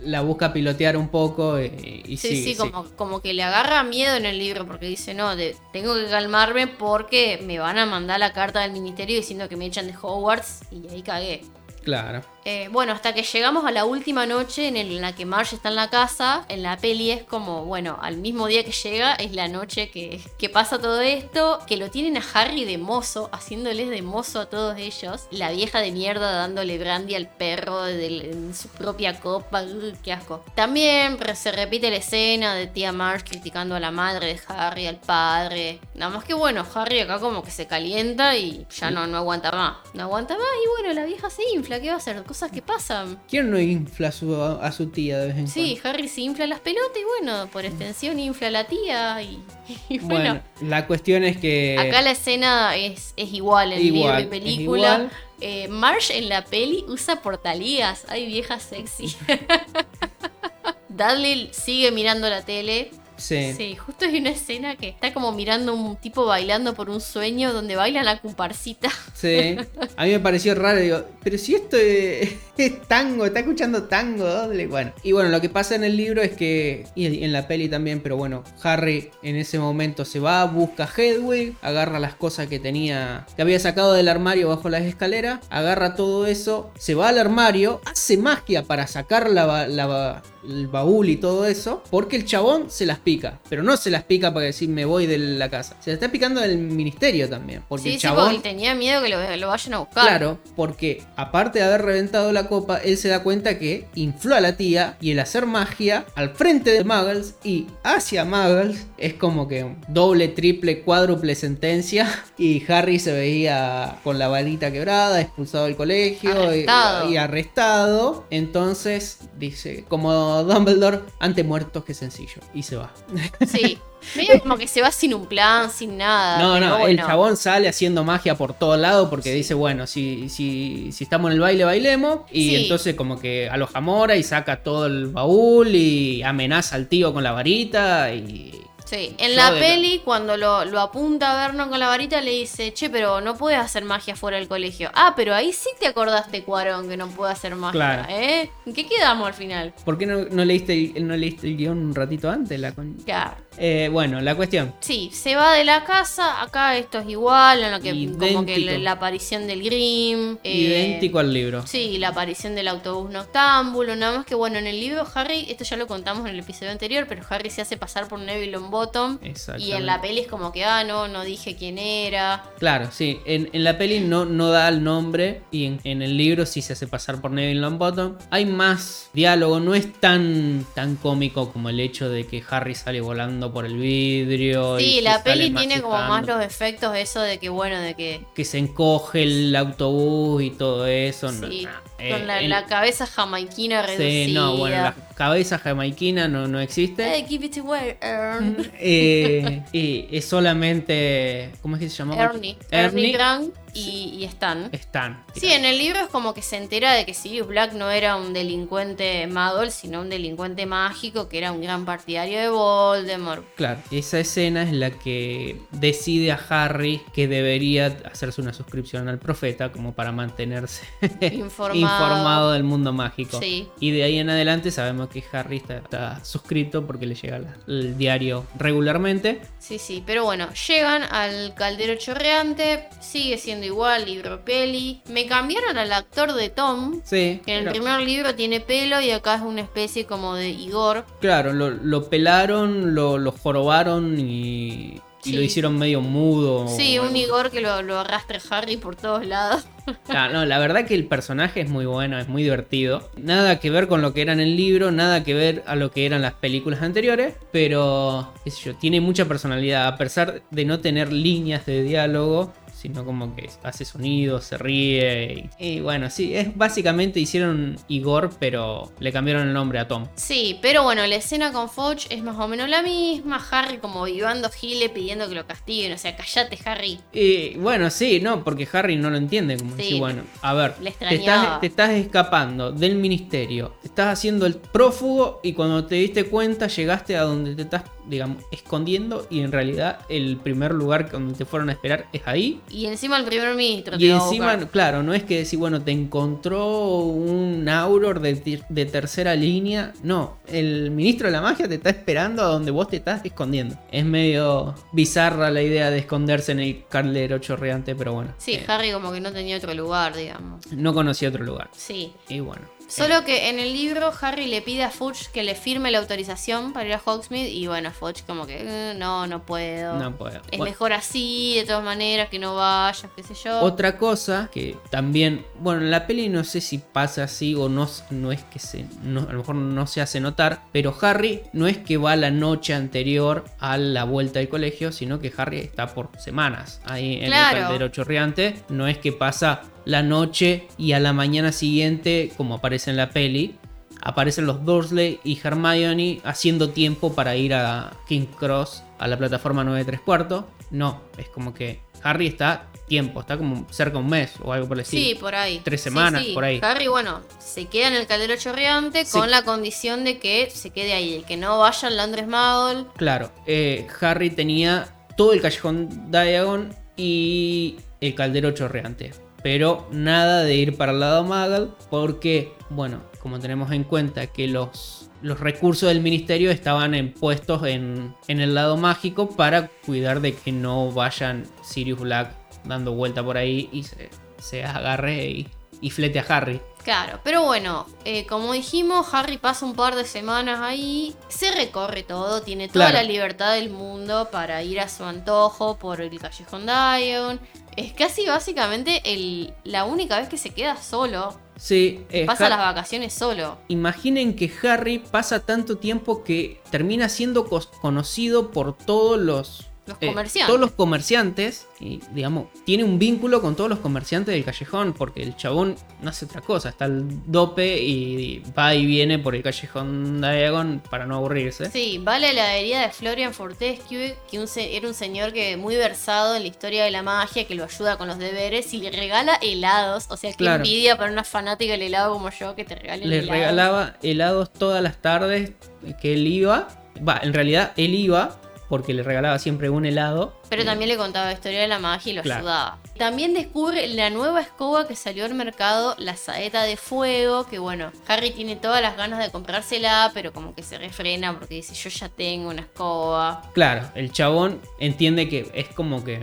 la busca pilotear un poco eh, y, Sí, sigue, sí, sí. como, como que le agarra miedo en el libro porque dice, no, de- tengo que calmarme porque me van a mandar la carta del ministerio diciendo que me echan de Hogwarts y ahí cagué. Claro. Eh, bueno, hasta que llegamos a la última noche en, la que Marge está en la casa, en la peli es como, bueno, al mismo día que llega es la noche que, pasa todo esto, que lo tienen a Harry de mozo, haciéndoles de mozo a todos ellos, la vieja de mierda dándole brandy al perro del- en su propia copa, qué asco. También se repite la escena de tía Marge criticando a la madre de Harry, al padre, nada más que bueno, Harry acá como que se calienta y ya no, no aguanta más, no aguanta más y bueno, la vieja se infla, ¿qué va a hacer? Cosas que pasan. ¿Quién no infla a su, a su tía de vez en Sí, Harry se infla las pelotas y bueno, por extensión infla a la tía y, y cuando? bueno. Bueno, la cuestión es que... Acá la escena es, es igual en Igual, libro y es película. Eh, Marge en la peli usa portalías. Hay viejas sexy. Dudley sigue mirando la tele. Sí. Sí, justo hay una escena que está como mirando un tipo bailando por un sueño donde baila la comparsita. Sí. A mí me pareció raro, digo, pero si esto es, es tango, está escuchando tango, doble. Bueno, y bueno, lo que pasa en el libro es que, y en la peli también, pero bueno, Harry en ese momento se va, busca a Hedwig, agarra las cosas que tenía, que había sacado del armario bajo las escaleras, agarra todo eso, se va al armario, hace magia para sacar la, el baúl y todo eso, porque el chabón se las pica. Pero no se las pica para decir me voy de la casa. Se las está picando del ministerio también. Porque Sí, el sí, chabón. porque tenía miedo que lo, lo vayan a buscar. Claro, porque aparte de haber reventado la copa, él se da cuenta que infló a la tía y el hacer magia al frente de Muggles y hacia Muggles es como que doble, triple, cuádruple sentencia y Harry se veía con la balita quebrada, expulsado del colegio y- Arrestado. y, arrestado. Entonces dice, como Dumbledore, ante muertos que sencillo y se va. Sí. Medio como que se va sin un plan, sin nada. No, no, el chabón sale haciendo magia por todos lados porque dice, bueno, si, si, si estamos en el baile, bailemos. Y Sí. entonces como que aloja Mora y saca todo el baúl y amenaza al tío con la varita y... Sí, en Yo la de- peli, cuando lo, lo apunta a Vernon con la varita, le dice, che, pero no puedes hacer magia fuera del colegio. Ah, pero ahí sí te acordaste, Cuarón, que no puede hacer magia, Claro. ¿eh? ¿En qué quedamos al final? ¿Por qué no, no leíste, el, no leíste el guion un ratito antes? La con- Claro. Eh, bueno, la cuestión. Sí, se va de la casa, acá esto es igual, en lo que como que la, la aparición del Grim. eh, Idéntico al libro. Sí, la aparición del autobús noctámbulo, nada más que bueno, en el libro Harry, esto ya lo contamos en el episodio anterior, pero Harry se hace pasar por Neville Longbottom. Y en la peli es como que, ah, no, no dije quién era. Claro, sí. En, en la peli no, no da el nombre y en, en el libro sí se hace pasar por Neville Longbottom. Hay más diálogo, no es tan, tan cómico como el hecho de que Harry sale volando por el vidrio. y Sí, se la peli tiene como más los efectos, eso de que, bueno, de que. Que se encoge el autobús y todo eso. Sí, no, con eh, la, cabeza jamaiquina reducida. Sí, no, bueno, la cabeza jamaiquina no, no existe. Hey, give it away, Ern. Eh, y es solamente. ¿Cómo es que se llama? Ernie. Ernie Grant y, y Stan. Stan. Sí, en el libro es como que se entera de que Sirius Black no era un delincuente Muggle, sino un delincuente mágico que era un gran partidario de Voldemort. Claro, esa escena es la que decide a Harry que debería hacerse una suscripción al profeta como para mantenerse Informado. informado del mundo mágico. Sí. Y de ahí en adelante sabemos que Harry está, está suscrito porque le llega la- el diario regularmente. Sí, sí, pero bueno, llegan al caldero chorreante, sigue siendo igual, libro peli. Me cambiaron al actor de Tom, Sí, que en el primer libro tiene pelo y acá es una especie como de Igor. claro, lo, lo pelaron, lo, lo jorobaron y, y Sí. lo hicieron medio mudo. Sí, un. Igor que lo, lo arrastra Harry por todos lados. Ah, no, la verdad que el personaje es muy bueno, es muy divertido. Nada que ver con lo que era en el libro, nada que ver a lo que eran las películas anteriores, pero qué sé yo, tiene mucha personalidad, a pesar de no tener líneas de diálogo, sino como que hace sonidos, se ríe. Y, y bueno, sí, es básicamente hicieron Igor, pero le cambiaron el nombre a Tom. Sí, pero bueno, la escena con Foch es más o menos la misma. Harry como vivando Gile pidiendo que lo castiguen. O sea, callate, Harry. Y bueno, sí, no, porque Harry no lo entiende. Como Sí, decir, bueno, a ver, le te estás, te estás escapando del ministerio, te estás haciendo el prófugo y cuando te diste cuenta llegaste a donde te estás, digamos, escondiendo y en realidad el primer lugar donde te fueron a esperar es ahí. Y encima el primer ministro. Y te a encima, claro, no es que decir, bueno, te encontró un Auror de, de tercera línea. No, el ministro de la magia te está esperando a donde vos te estás escondiendo. Es medio bizarra la idea de esconderse en el caldero chorreante, pero bueno. Sí, eh, Harry como que no tenía otro lugar, digamos. no conocía otro lugar. Sí. Y bueno. Solo que en el libro Harry le pide a Fudge que le firme la autorización para ir a Hogsmeade y bueno, Fudge como que "Eh, no, no puedo. No puedo. Es Bueno, mejor así, de todas maneras, que no vayas, qué sé yo. Otra cosa que también, bueno, en la peli no sé si pasa así o no, no es que se, no- a lo mejor no se hace notar, pero Harry no es que va la noche anterior a la vuelta del colegio, sino que Harry está por semanas ahí en Claro. el caldero chorreante, no es que pasa la noche y a la mañana siguiente, como aparece en la peli, aparecen los Dursley y Hermione haciendo tiempo para ir a King Cross, a la plataforma 9 3 cuartos. No, es como que Harry está tiempo, está como cerca de un mes o algo por el Sí, estilo. por ahí. Tres Sí, semanas, sí. por ahí. Harry, bueno, se queda en el caldero chorreante Sí. con la condición de que se quede ahí, que no vaya al Landres Muggle. Claro, eh, Harry tenía todo el callejón Diagon y el caldero chorreante. Pero nada de ir para el lado Muggle porque, bueno, como tenemos en cuenta que los, los recursos del ministerio estaban puestos en, en el lado mágico para cuidar de que no vayan Sirius Black dando vuelta por ahí y se, se agarre y, y flete a Harry. Claro, pero bueno, eh, como dijimos, Harry pasa un par de semanas ahí, se recorre todo, tiene toda Claro. la libertad del mundo para ir a su antojo por el callejón Dion. Es casi básicamente el, la única vez que se queda solo. Sí, eh, Pasa Har- las vacaciones solo. Imaginen que Harry pasa tanto tiempo que termina siendo conocido por todos los Los eh, comerciantes. todos los comerciantes y digamos tiene un vínculo con todos los comerciantes del callejón porque el chabón no hace otra cosa está al dope y va y viene por el callejón Diagon para no aburrirse Sí, va a la heladería de Florian Fortescue, que un era un señor que muy versado en la historia de la magia, que lo ayuda con los deberes y le regala helados. O sea, que Claro. envidia para una fanática del helado como yo que te regalen le helados. regalaba helados todas las tardes que él iba va en realidad él iba porque le regalaba siempre un helado Pero Eh, también le contaba la historia de la magia y lo Claro. ayudaba. También descubre la nueva escoba que salió al mercado, la saeta de fuego, que bueno, Harry tiene todas las ganas de comprársela, pero como que se refrena porque dice, yo ya tengo una escoba. Claro, el chabón entiende que es como que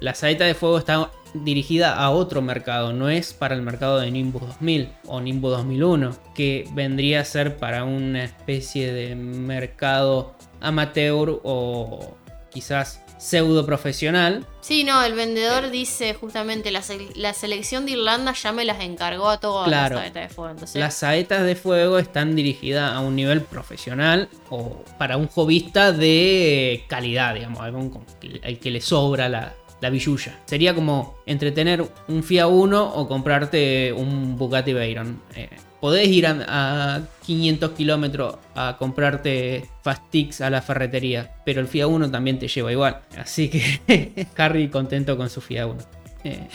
la saeta de fuego está dirigida a otro mercado, no es para el mercado de Nimbus 2000 o Nimbus 2001, que vendría a ser para una especie de mercado amateur o quizás pseudo profesional. Sí, no, el vendedor dice justamente, la, se- la selección de Irlanda ya me las encargó a todas Claro. las saetas de fuego. Entonces, Las saetas de fuego están dirigidas a un nivel profesional o para un hobbyista de calidad, digamos, algún al que le sobra la, la billulla. Sería como entretener un Fiat Uno o comprarte un Bugatti Veyron. Eh, podés ir a, a 500 kilómetros a comprarte Fastix a la ferretería, pero el Fiat Uno también te lleva igual. Así que Harry contento con su Fiat Uno. Eh,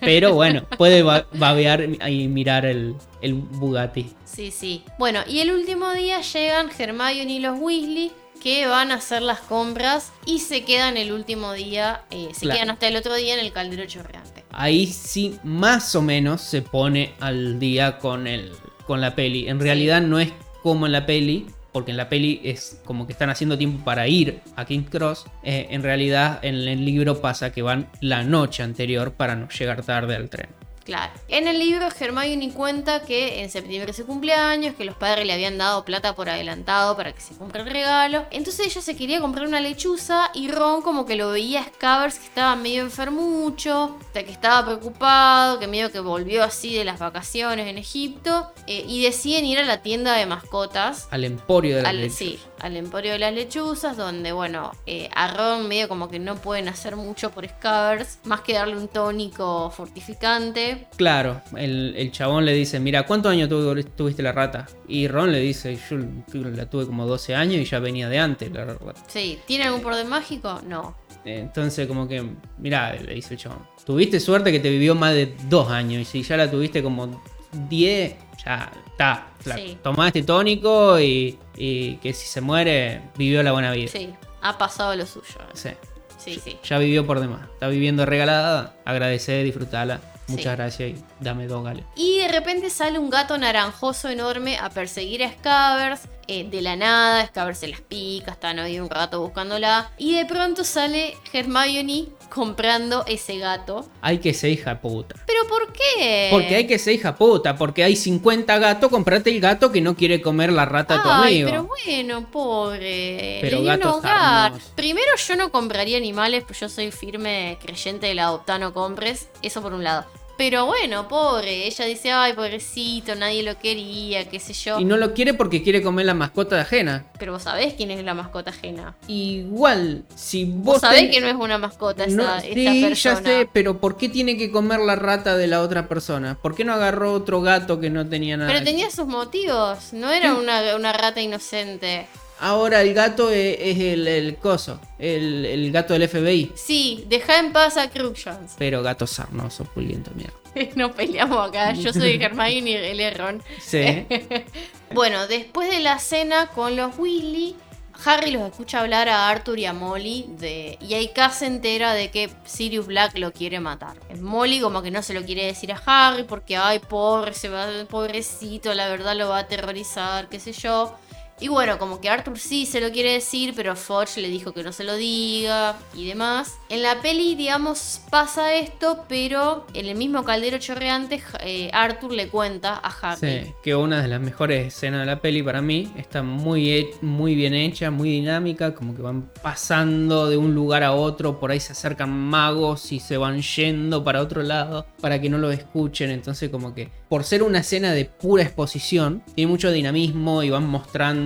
pero bueno, puede ba- babear y mirar el, el Bugatti. Sí, sí. Bueno, y el último día llegan Hermione y los Weasley que van a hacer las compras y se quedan el último día, eh, se Claro. quedan hasta el otro día en el caldero chorreante. Ahí sí, más o menos se pone al día con, el, con la peli. En realidad no es como en la peli, porque en la peli es como que están haciendo tiempo para ir a King's Cross. Eh, en realidad en el libro pasa que van la noche anterior para no llegar tarde al tren. Claro. En el libro Hermione cuenta que en septiembre su cumpleaños, que los padres le habían dado plata por adelantado para que se compre el regalo. Entonces ella se quería comprar una lechuza y Ron como que lo veía a Scabbers que estaba medio enfermucho, que estaba preocupado, que medio que volvió así de las vacaciones en Egipto eh, y deciden ir a la tienda de mascotas. Al emporio de la Al, leche. sí, al Emporio de las Lechuzas, donde, bueno, eh, a Ron medio como que no pueden hacer mucho por Scabbers, más que darle un tónico fortificante. Claro, el, el chabón le dice, mira, ¿cuántos años tuviste la rata? Y Ron le dice, yo la tuve como 12 años y ya venía de antes la rata. Sí, ¿tiene algún poder mágico? No. Entonces, como que, mirá, le dice el chabón. Tuviste suerte que te vivió más de dos años. Y si ya la tuviste como 10, ya está. Sí. Tomá este tónico y, y que si se muere, vivió la buena vida. Sí, ha pasado lo suyo. Sí. Sí, sí. Ya vivió por demás. Está viviendo regalada. Agradecé, disfrutala. Muchas Sí. gracias y dame dos gales. Y de repente sale un gato naranjoso enorme a perseguir a Scabbers. eh, de la nada, Scabbers se las pica, están ahí un rato buscándola. Y de pronto sale Hermione comprando ese gato. Hay que ser hija puta. ¿Pero por qué? Porque hay que ser hija puta. Porque hay 50 gatos. Comprate el gato que no quiere comer la rata a tu Ay, amigo. pero bueno, pobre. Pero Le dio un gatos hogar. hermosos. Primero, yo no compraría animales, pues yo soy firme creyente de la adoptar no compres. Eso por un lado. Pero bueno, pobre. Ella dice, ay, pobrecito, nadie lo quería, qué sé yo. Y no lo quiere porque quiere comer la mascota de ajena. Pero vos sabés quién es la mascota ajena. Igual, si vos. Vos sabés ten- que no es una mascota esa, No, esta sí, persona. ya sé, pero ¿por qué tiene que comer la rata de la otra persona? ¿Por qué no agarró otro gato que no tenía nada? Pero tenía sus motivos. No era una, una rata inocente. Ahora el gato es, es el, el coso, el, el gato del FBI. Sí, deja en paz a Crookshanks. Pero gato sarnoso, puliento, mierda. no peleamos acá. Yo soy Hermione y él es Ron. Sí. Bueno, después de la cena con los Weasley, Harry los escucha hablar a Arthur y a Molly de, y Aika se entera de que Sirius Black lo quiere matar. Molly como que no se lo quiere decir a Harry porque, ay, pobre, se va, pobrecito, la verdad lo va a aterrorizar, qué sé yo. Y bueno, como que Arthur sí se lo quiere decir, pero Fudge le dijo que no se lo diga y demás. En la peli, digamos, pasa esto, pero en el mismo caldero chorreante, eh, Arthur le cuenta a Harry. Sí, que una de las mejores escenas de la peli para mí está muy, muy bien hecha, muy dinámica, como que van pasando de un lugar a otro, por ahí se acercan magos y se van yendo para otro lado para que no lo escuchen. Entonces, como que por ser una escena de pura exposición, tiene mucho dinamismo y van mostrando.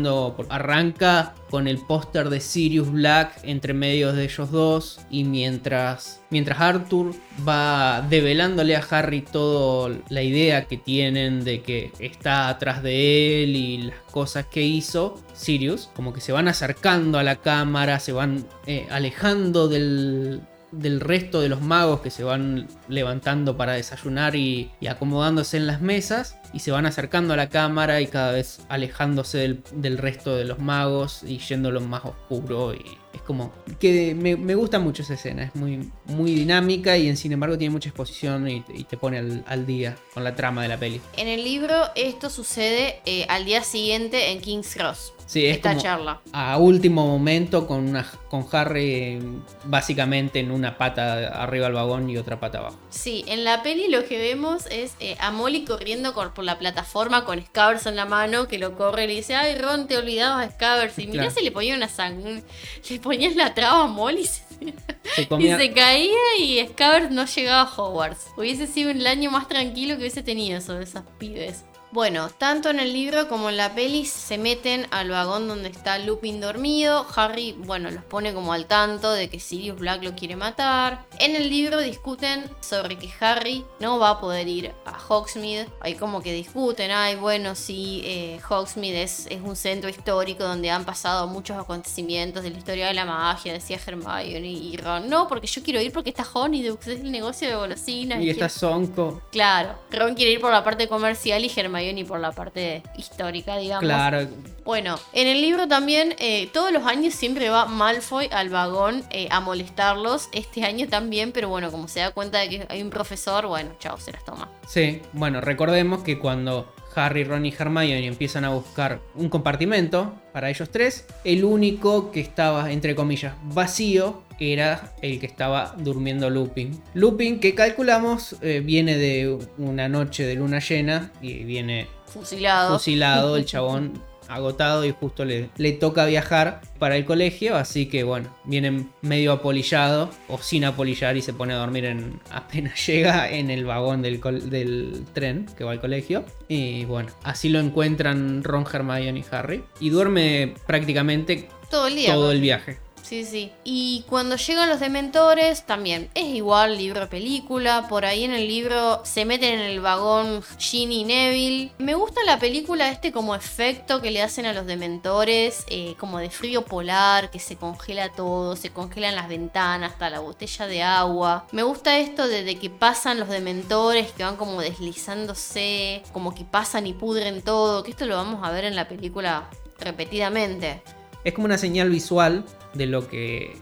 Arranca con el póster de Sirius Black entre medios de ellos dos y mientras mientras Arthur va develándole a Harry toda la idea que tienen de que está atrás de él y las cosas que hizo Sirius como que se van acercando a la cámara se van eh, alejando del del resto de los magos que se van levantando para desayunar y, acomodándose en las mesas y se van acercando a la cámara y cada vez alejándose del, resto de los magos y yendo lo más oscuro y es como que me, gusta mucho esa escena, es muy, muy dinámica y sin embargo tiene mucha exposición y, te pone al, día con la trama de la peli. En el libro esto sucede eh, al día siguiente en King's Cross. Sí, es esta charla. A último momento con, una, con Harry básicamente en una pata arriba del vagón y otra pata abajo. Sí, en la peli lo que vemos es eh, a Molly corriendo por la plataforma con Scabbers en la mano que lo corre y le dice, ay Ron, te olvidabas a Scabbers. Y mirá se le ponía una sangre, le ponías la traba a Molly y se caía y Scabbers no llegaba a Hogwarts. Hubiese sido el año más tranquilo que hubiese tenido sobre esas pibes. Bueno, tanto en el libro como en la peli se meten al vagón donde está Lupin dormido. Harry, bueno, los pone como al tanto de que Sirius Black lo quiere matar. En el libro discuten sobre que Harry no va a poder ir a Hogsmeade. Hay como que discuten, ay, bueno, sí, eh, Hogsmeade es, es, un centro histórico donde han pasado muchos acontecimientos de la historia de la magia, decía Hermione y Ron. No, porque yo quiero ir porque está Honeydukes, es el negocio de golosinas. Y, y está Sonko. Claro, Ron quiere ir por la parte comercial y Hermione ni por la parte histórica, digamos. Claro. Bueno, en el libro también, eh, todos los años siempre va Malfoy al vagón eh, a molestarlos. Este año también, pero bueno, como se da cuenta de que hay un profesor, bueno, chao, se las toma. Sí, bueno, recordemos que cuando Harry, Ron y Hermione empiezan a buscar un compartimento para ellos tres. El único que estaba, entre comillas, vacío era el que estaba durmiendo Lupin. Lupin, que calculamos, eh, viene de una noche de luna llena y viene fusilado. Fusilado, el chabón agotado y justo le, le, toca viajar para el colegio, así que bueno, viene medio apolillado o sin apolillar y se pone a dormir en, apenas llega en el vagón del, del tren que va al colegio. Y bueno, así lo encuentran Ron, Hermione y Harry. Y duerme prácticamente todo el día. Todo el viaje. Sí, sí. Y cuando llegan los dementores, también es igual libro película. Por ahí en el libro se meten en el vagón Ginny y Neville. Me gusta la película este como efecto que le hacen a los dementores, eh, como de frío polar, que se congela todo, se congelan las ventanas, hasta la botella de agua. Me gusta esto de, de que pasan los dementores, que van como deslizándose, como que pasan y pudren todo, que esto lo vamos a ver en la película repetidamente. Es como una señal visual de lo que,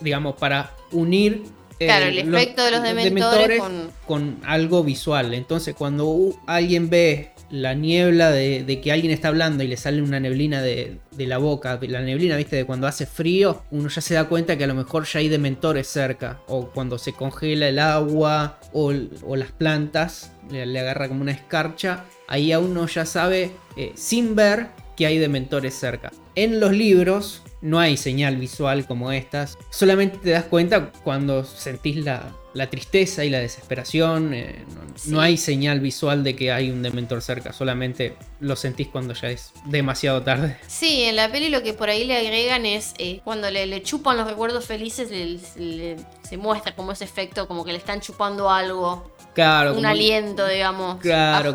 digamos, para unir eh, Claro, el efecto de los dementores, con... algo visual. Entonces, cuando alguien ve la niebla de, que alguien está hablando y le sale una neblina de, la boca, la neblina, viste, de cuando hace frío, uno ya se da cuenta que a lo mejor ya hay dementores cerca. O cuando se congela el agua o, las plantas, le, agarra como una escarcha. Ahí a uno ya sabe, eh, sin ver, que hay dementores cerca. En los libros, no hay señal visual como estas. Solamente te das cuenta cuando sentís la, tristeza y la desesperación. Eh, no, hay señal visual de que hay un dementor cerca. Solamente lo sentís cuando ya es demasiado tarde. Sí, en la peli lo que por ahí le agregan es eh, cuando le, chupan los recuerdos felices, se muestra como ese efecto, como que le están chupando algo. Claro, un aliento, digamos. Claro,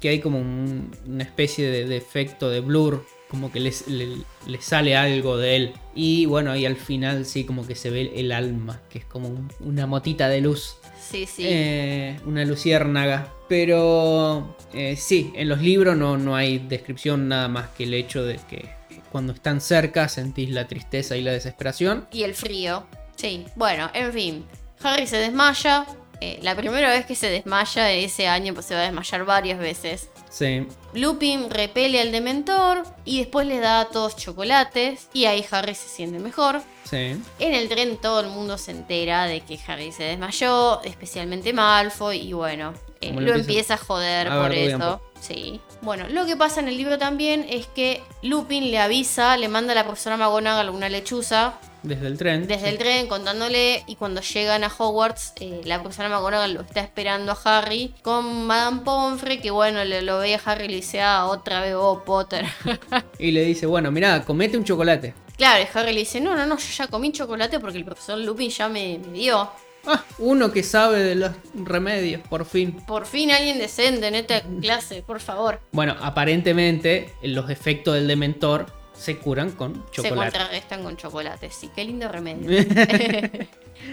que, hay como una especie de, de efecto de blur como que les, le, sale algo de él. Y bueno, y al final sí, como que se ve el alma, que es como una motita de luz. Sí, sí. Eh, una luciérnaga. Pero eh, sí, en los libros no, no hay descripción nada más que el hecho de que cuando están cerca sentís la tristeza y la desesperación. Y el frío. Sí, bueno, en fin. Harry se desmaya. Eh, la primera vez que se desmaya ese año, pues se va a desmayar varias veces. Sí. Lupin repele al dementor y después le da a todos chocolates y ahí Harry se siente mejor. Sí. En el tren todo el mundo se entera de que Harry se desmayó, especialmente Malfoy, y bueno, eh, lo empieza, empieza a joder a por eso. Sí. Bueno, lo que pasa en el libro también es que Lupin le avisa, le manda a la profesora McGonagall una lechuza Desde el tren. desde sí. el tren contándole y cuando llegan a Hogwarts eh, la profesora McGonagall lo está esperando a Harry con Madame Pomfrey que bueno le, lo ve a Harry y le dice ah otra vez vos Potter Y le dice, bueno, mirá, comete un chocolate. claro y Harry le dice no no no yo ya comí chocolate porque el profesor Lupin ya me, me dio Ah, uno que sabe de los remedios, por fin. por fin alguien decente en esta clase por favor Bueno, aparentemente los efectos del dementor se curan con se chocolate. contrarrestan con chocolate sí qué lindo remedio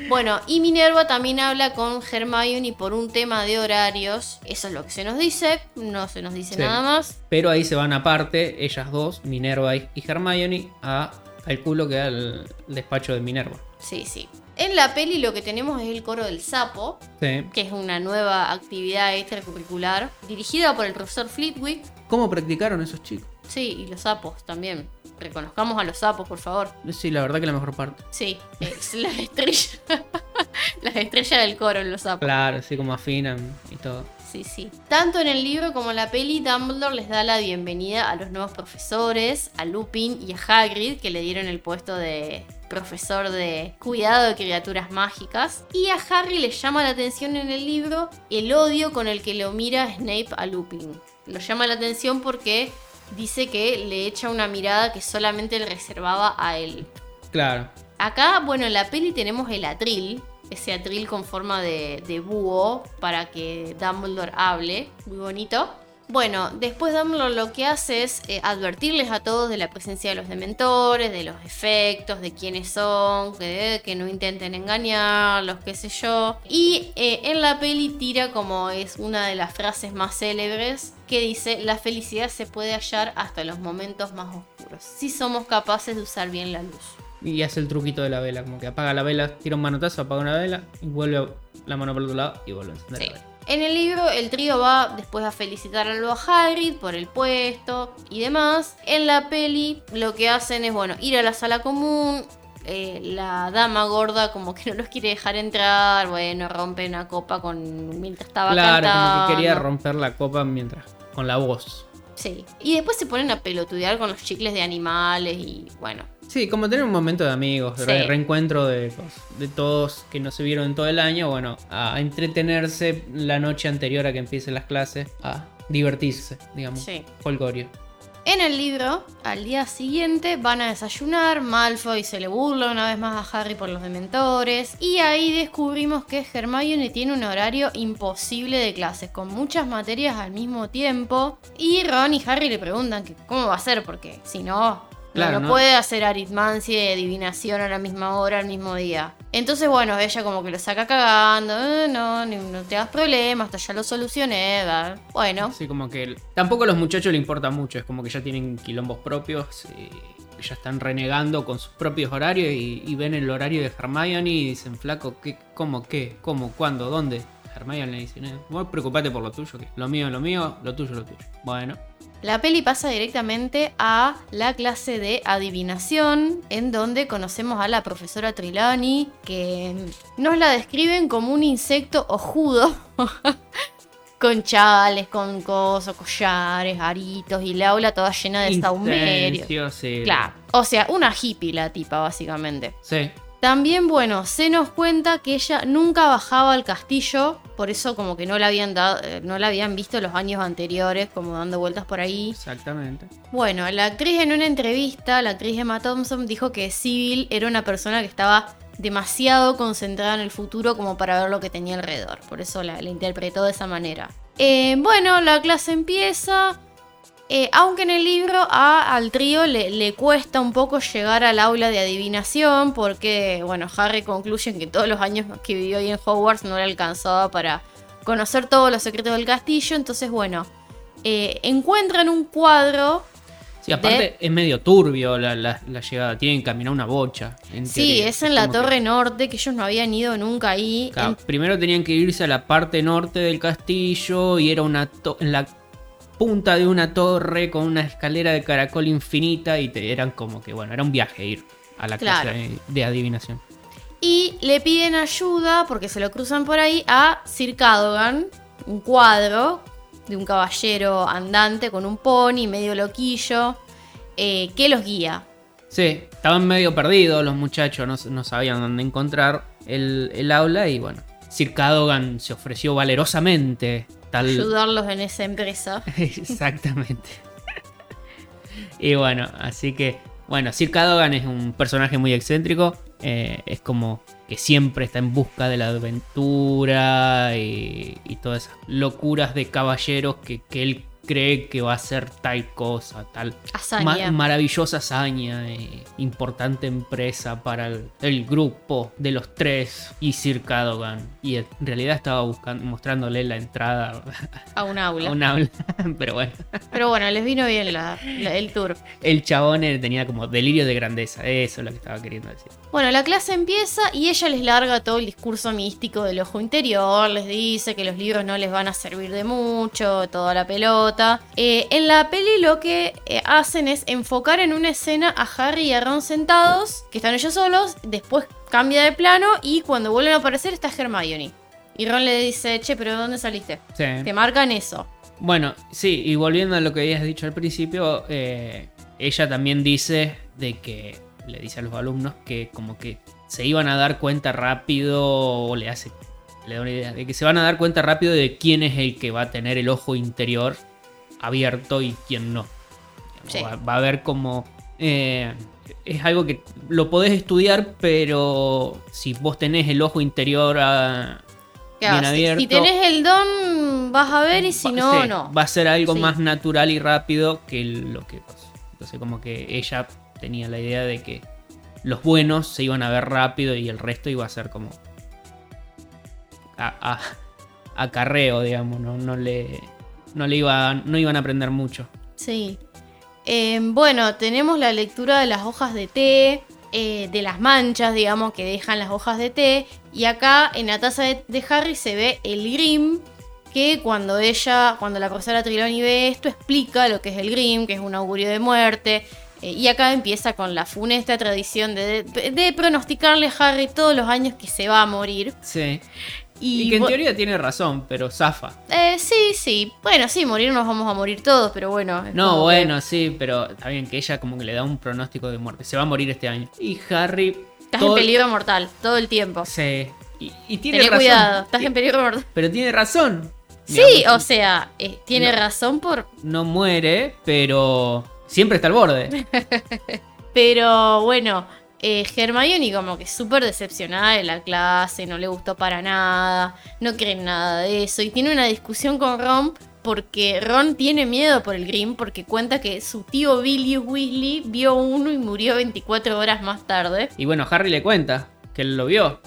Bueno, y Minerva también habla con Hermione por un tema de horarios. Eso es lo que se nos dice, no se nos dice Sí. nada más. Pero ahí se van aparte, ellas dos, Minerva y Hermione, a calculo que al despacho de Minerva. Sí, sí. En la peli lo que tenemos es el coro del sapo, Sí. que es una nueva actividad extracurricular dirigida por el profesor Flitwick. ¿Cómo practicaron esos chicos? Sí, y los sapos también. Reconozcamos a los sapos, por favor. Sí, la verdad que la mejor parte. Sí, es la estrella. las estrellas del coro en los sapos. Claro, así como afinan y todo. Sí, sí. Tanto en el libro como en la peli, Dumbledore les da la bienvenida a los nuevos profesores, a Lupin y a Hagrid, que le dieron el puesto de profesor de cuidado de criaturas mágicas. Y a Harry le llama la atención en el libro el odio con el que lo mira Snape a Lupin. Lo llama la atención porque dice que le echa una mirada que solamente le reservaba a él. Claro. Acá, bueno, en la peli tenemos el atril, ese atril con forma de, de búho para que Dumbledore hable, muy bonito. Bueno, después Dumbledore lo que hace es eh, advertirles a todos de la presencia de los dementores, de los efectos, de quiénes son, que, que no intenten engañarlos, qué sé yo. Y eh, en la peli tira como es una de las frases más célebres que dice, la felicidad se puede hallar hasta los momentos más oscuros, si somos capaces de usar bien la luz. Y hace el truquito de la vela, como que apaga la vela, tira un manotazo, apaga una vela y vuelve la mano por el otro lado y vuelve a encender Sí. la vela. En el libro, el trío va después a felicitarlo a Hagrid por el puesto y demás. En la peli, lo que hacen es, bueno, ir a la sala común. eh, la dama gorda como que no los quiere dejar entrar. Bueno, rompe una copa con mientras estaba Claro, cantando. como que quería romper la copa mientras. con la voz. Sí. Y después se ponen a pelotudear con los chicles de animales y bueno. Sí, como tener un momento de amigos, de Sí. reencuentro de, todos que no se vieron en todo el año, bueno, a entretenerse la noche anterior a que empiecen las clases, a divertirse, digamos, Sí. folgorio. En el libro, al día siguiente van a desayunar, Malfoy se le burla una vez más a Harry por los dementores y ahí descubrimos que Hermione tiene un horario imposible de clases, con muchas materias al mismo tiempo y Ron y Harry le preguntan que cómo va a ser, porque si no, Claro, no, puede hacer aritmancia y adivinación a la misma hora, al mismo día. Entonces, bueno, ella como que lo saca cagando, "Eh, no, ni- no te hagas problemas, hasta ya lo solucioné, va". bueno. Así como que tampoco a los muchachos le importa mucho, es como que ya tienen quilombos propios y ya están renegando con sus propios horarios y, y ven el horario de Hermione y dicen, flaco, ¿qué, ¿cómo, qué, cómo, cuándo, dónde? Hermione le dice, "Eh, vos preocupate por lo tuyo, que lo mío es lo mío, lo tuyo es lo tuyo. Bueno, La peli pasa directamente a la clase de adivinación, en donde conocemos a la profesora Trilani, que nos la describen como un insecto ojudo, con chales, con cosas, collares, aritos, y la aula toda llena de sí. Claro, o sea, una hippie la tipa, básicamente. Sí, También, bueno, se nos cuenta que ella nunca bajaba al castillo, por eso como que no la habían dado, eh, no la habían visto los años anteriores, como dando vueltas por ahí. exactamente. Bueno, la actriz en una entrevista, la actriz Emma Thompson, dijo que Sybil era una persona que estaba demasiado concentrada en el futuro como para ver lo que tenía alrededor. Por eso la, la interpretó de esa manera. Eh, bueno, la clase empieza. Eh, aunque en el libro a- al trío le, le cuesta un poco llegar al aula de adivinación porque, bueno, Harry concluye en que todos los años que vivió ahí en Hogwarts no le alcanzaba para conocer todos los secretos del castillo. Entonces, bueno, eh, encuentran un cuadro. Sí, aparte es medio turbio la, la- la llegada, tienen que caminar una bocha. en Sí, teoría. es en la que- Torre Norte, que ellos no habían ido nunca ahí. Claro, En- Primero tenían que irse a la parte norte del castillo y era una to- en la punta de una torre con una escalera de caracol infinita y te, eran como que, bueno, era un viaje ir a la Claro. clase de, de adivinación. Y le piden ayuda, porque se lo cruzan por ahí, a Sir Cadogan, un cuadro de un caballero andante con un pony medio loquillo, eh, que los guía. Sí, estaban medio perdidos los muchachos, no, no sabían dónde encontrar el, el aula y bueno, Sir Cadogan se ofreció valerosamente. Tal, Ayudarlos en esa empresa. Exactamente. y bueno, así que, bueno, Sir Cadogan es un personaje muy excéntrico. eh, es como que siempre está en busca de la aventura y, y todas esas locuras de caballeros que, que él cree que va a ser tal cosa, tal Hazaña. ma- maravillosa hazaña, eh, importante empresa para el, el grupo de los tres y Sir Cadogan. Y en realidad estaba buscando, mostrándole la entrada a un a aula. un aula. Pero bueno, Pero bueno, les vino bien la- la- el tour. el chabón eh, tenía como delirio de grandeza. Eso es lo que estaba queriendo decir. Bueno, la clase empieza y ella les larga todo el discurso místico del ojo interior, les dice que los libros no les van a servir de mucho, toda la pelota. Eh, en la peli lo que eh, hacen es enfocar en una escena a Harry y a Ron sentados, que están ellos solos, después cambia de plano y cuando vuelven a aparecer está Hermione. Y Ron le dice, che, pero ¿de dónde saliste? Sí. Te marcan eso. Bueno, sí, y volviendo a lo que habías dicho al principio, eh, ella también dice de que, le dice a los alumnos que como que se iban a dar cuenta rápido, o le hace, le da una idea, de que se van a dar cuenta rápido de quién es el que va a tener el ojo interior abierto y quién no. Sí. Va, va a haber como... eh, es algo que lo podés estudiar, pero si vos tenés el ojo interior ah, Claro, bien si- abierto... Si tenés el don, vas a ver y si Va- no, sí, no. Va a ser algo Sí. más natural y rápido que lo que pasó. Entonces, como que ella tenía la idea de que los buenos se iban a ver rápido y el resto iba a ser como. a, a- acarreo, digamos, ¿no? No le. No le iba, no iban a aprender mucho. Sí. Eh, bueno, tenemos la lectura de las hojas de té, eh, de las manchas, digamos, que dejan las hojas de té. Y acá en la taza de, de Harry se ve el Grim, que cuando ella, cuando la profesora Triloni ve esto, explica lo que es el Grim, que es un augurio de muerte. Eh, y acá empieza con la funesta tradición de, de- de pronosticarle a Harry todos los años que se va a morir. Sí. Y, Y, que en teoría tiene razón, pero zafa. eh, sí, sí. Bueno, sí, morir nos vamos a morir todos, pero bueno. No, que- bueno, sí, pero está bien que ella como que le da un pronóstico de muerte. Se va a morir este año. Y Harry. Estás todo- en peligro mortal todo el tiempo. Sí. Y, y tiene Tené razón. cuidado, estás en peligro mortal. Pero tiene razón. Sí, Digamos, o sea, eh, tiene No. razón por. No muere, pero siempre está al borde. Pero bueno, eh, Hermione como que súper decepcionada de la clase, no le gustó para nada, no cree en nada de eso. Y tiene una discusión con Ron porque Ron tiene miedo por el Grim porque cuenta que su tío Billy Weasley vio uno y murió 24 horas más tarde. Y bueno, Harry le cuenta que él lo vio.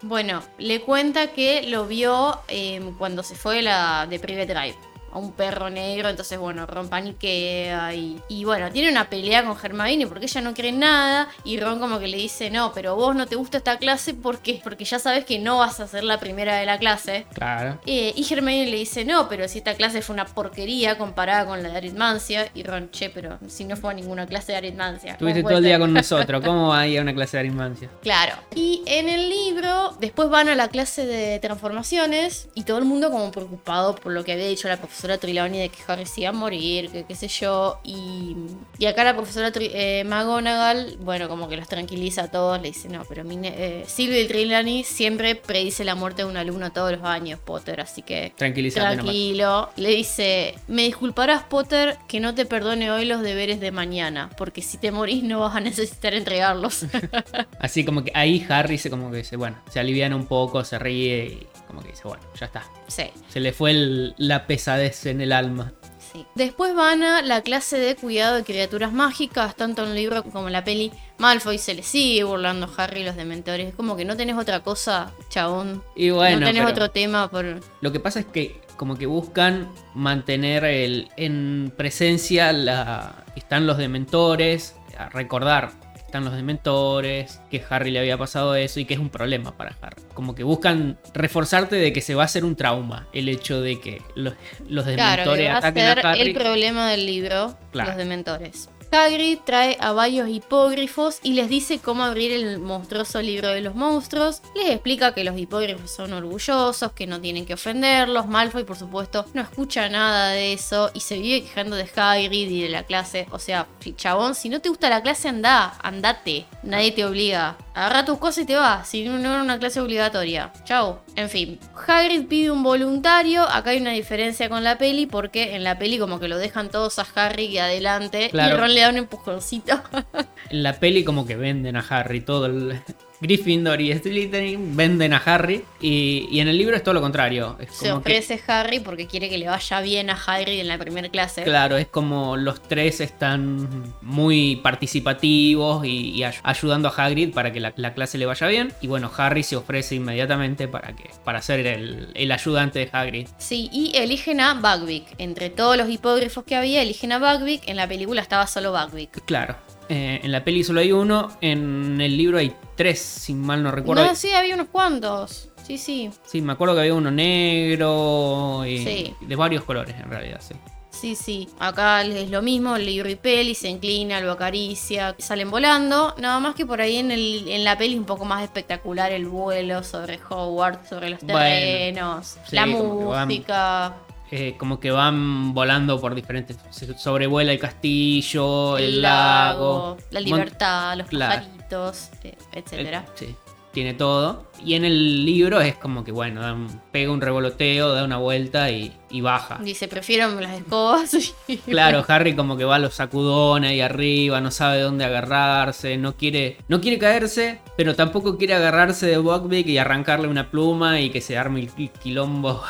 Bueno, le cuenta que lo vio eh, cuando se fue la de Private Drive. A un perro negro, entonces bueno, Ron paniquea y, y bueno, tiene una pelea con Hermione porque ella no cree en nada y Ron como que le dice, no, pero vos no te gusta esta clase porque, porque ya sabes que no vas a ser la primera de la clase. Claro. Eh, y Hermione le dice, no, pero si esta clase fue una porquería comparada con la de aritmancia. Y Ron, che, pero si no fue a ninguna clase de aritmancia. ¿cómo Estuviste todo el día ser?". con nosotros. ¿Cómo va a ir a una clase de aritmancia? Claro. Y en el libro, después van a la clase de transformaciones y todo el mundo como preocupado por lo que había dicho la profesora Trelawney de que Harry se iba a morir, que qué sé yo. Y, y acá la profesora Tri- eh, McGonagall, bueno, como que los tranquiliza a todos, le dice, no, pero mi eh, Sylvie Trelawney siempre predice la muerte de un alumno todos los años, Potter, así que... Tranquilízate nomás. Tranquilo. Le dice, me disculparás Potter que no te perdone hoy los deberes de mañana, porque si te morís no vas a necesitar entregarlos. Así como que ahí Harry se como que dice, bueno, se aliviana un poco, se ríe y como que dice, bueno, ya está. sí. Se le fue el- la pesadez en el alma. Sí. Después van a la clase de cuidado de criaturas mágicas, tanto en el libro como en la peli. Malfoy se le sigue burlando a Harry y los dementores. Es como que no tenés otra cosa, chabón. Y bueno, no tenés otro tema por. lo que pasa es que como que buscan mantener el, en presencia la, están los dementores, a recordar están los dementores, que Harry le había pasado eso y que es un problema para Harry. Como que buscan reforzarte de que se va a hacer un trauma el hecho de que los, los Claro, dementores que va a ataquen a ser Harry. el problema del libro, Claro. los dementores. Hagrid trae a varios hipógrifos y les dice cómo abrir el monstruoso libro de los monstruos. Les explica que los hipógrifos son orgullosos, que no tienen que ofenderlos. Malfoy, por supuesto, no escucha nada de eso y se vive quejando de Hagrid y de la clase. O sea, chabón, si no te gusta la clase, anda, andate. Nadie te obliga. Agarra tus cosas y te vas. Si no, no era una clase obligatoria. Chau. En fin, Hagrid pide un voluntario. Acá hay una diferencia con la peli porque en la peli como que lo dejan todos a Harry y adelante Claro. y Ron le da un empujoncito. En la peli como que venden a Harry todo el... Gryffindor y Slytherin venden a Harry y, y en el libro es todo lo contrario. Es Se que, ofrece Harry porque quiere que le vaya bien a Hagrid en la primera clase. claro, es como los tres están muy participativos y, y ay- ayudando a Hagrid para que la, la clase le vaya bien. Y bueno, Harry se ofrece inmediatamente para, que, para ser el, el ayudante de Hagrid. Sí, y eligen a Buckbeak. Entre todos los hipógrifos que había, eligen a Buckbeak. En la película estaba solo Buckbeak. Claro. Eh, en la peli solo hay uno, en el libro hay tres, si mal no recuerdo. No, sí, había unos cuantos. Sí, sí. Sí, me acuerdo que había uno negro y Sí. de varios colores en realidad, sí. Sí, sí. Acá es lo mismo, el libro y peli, se inclina, lo acaricia, salen volando. Nada más que por ahí en, el, en la peli es un poco más espectacular el vuelo sobre Hogwarts, sobre los Bueno, terrenos, sí, la música, Eh, como que van volando por diferentes. Se sobrevuela el castillo, el, el lago. la libertad, los Claro. pajaritos, eh, etcétera. el- sí, tiene todo. Y en el libro es como que, bueno, da un- pega un revoloteo, da una vuelta y, y baja. Dice, prefiero las escobas. Claro, Harry como que va a los sacudones ahí arriba, no sabe dónde agarrarse, no quiere, no quiere caerse, pero tampoco quiere agarrarse de Buckbeak y arrancarle una pluma y que se arme el qui- quilombo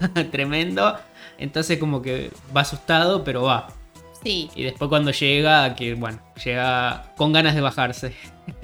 tremendo. Entonces como que va asustado, pero va. Sí, Y después cuando llega, que bueno, llega con ganas de bajarse.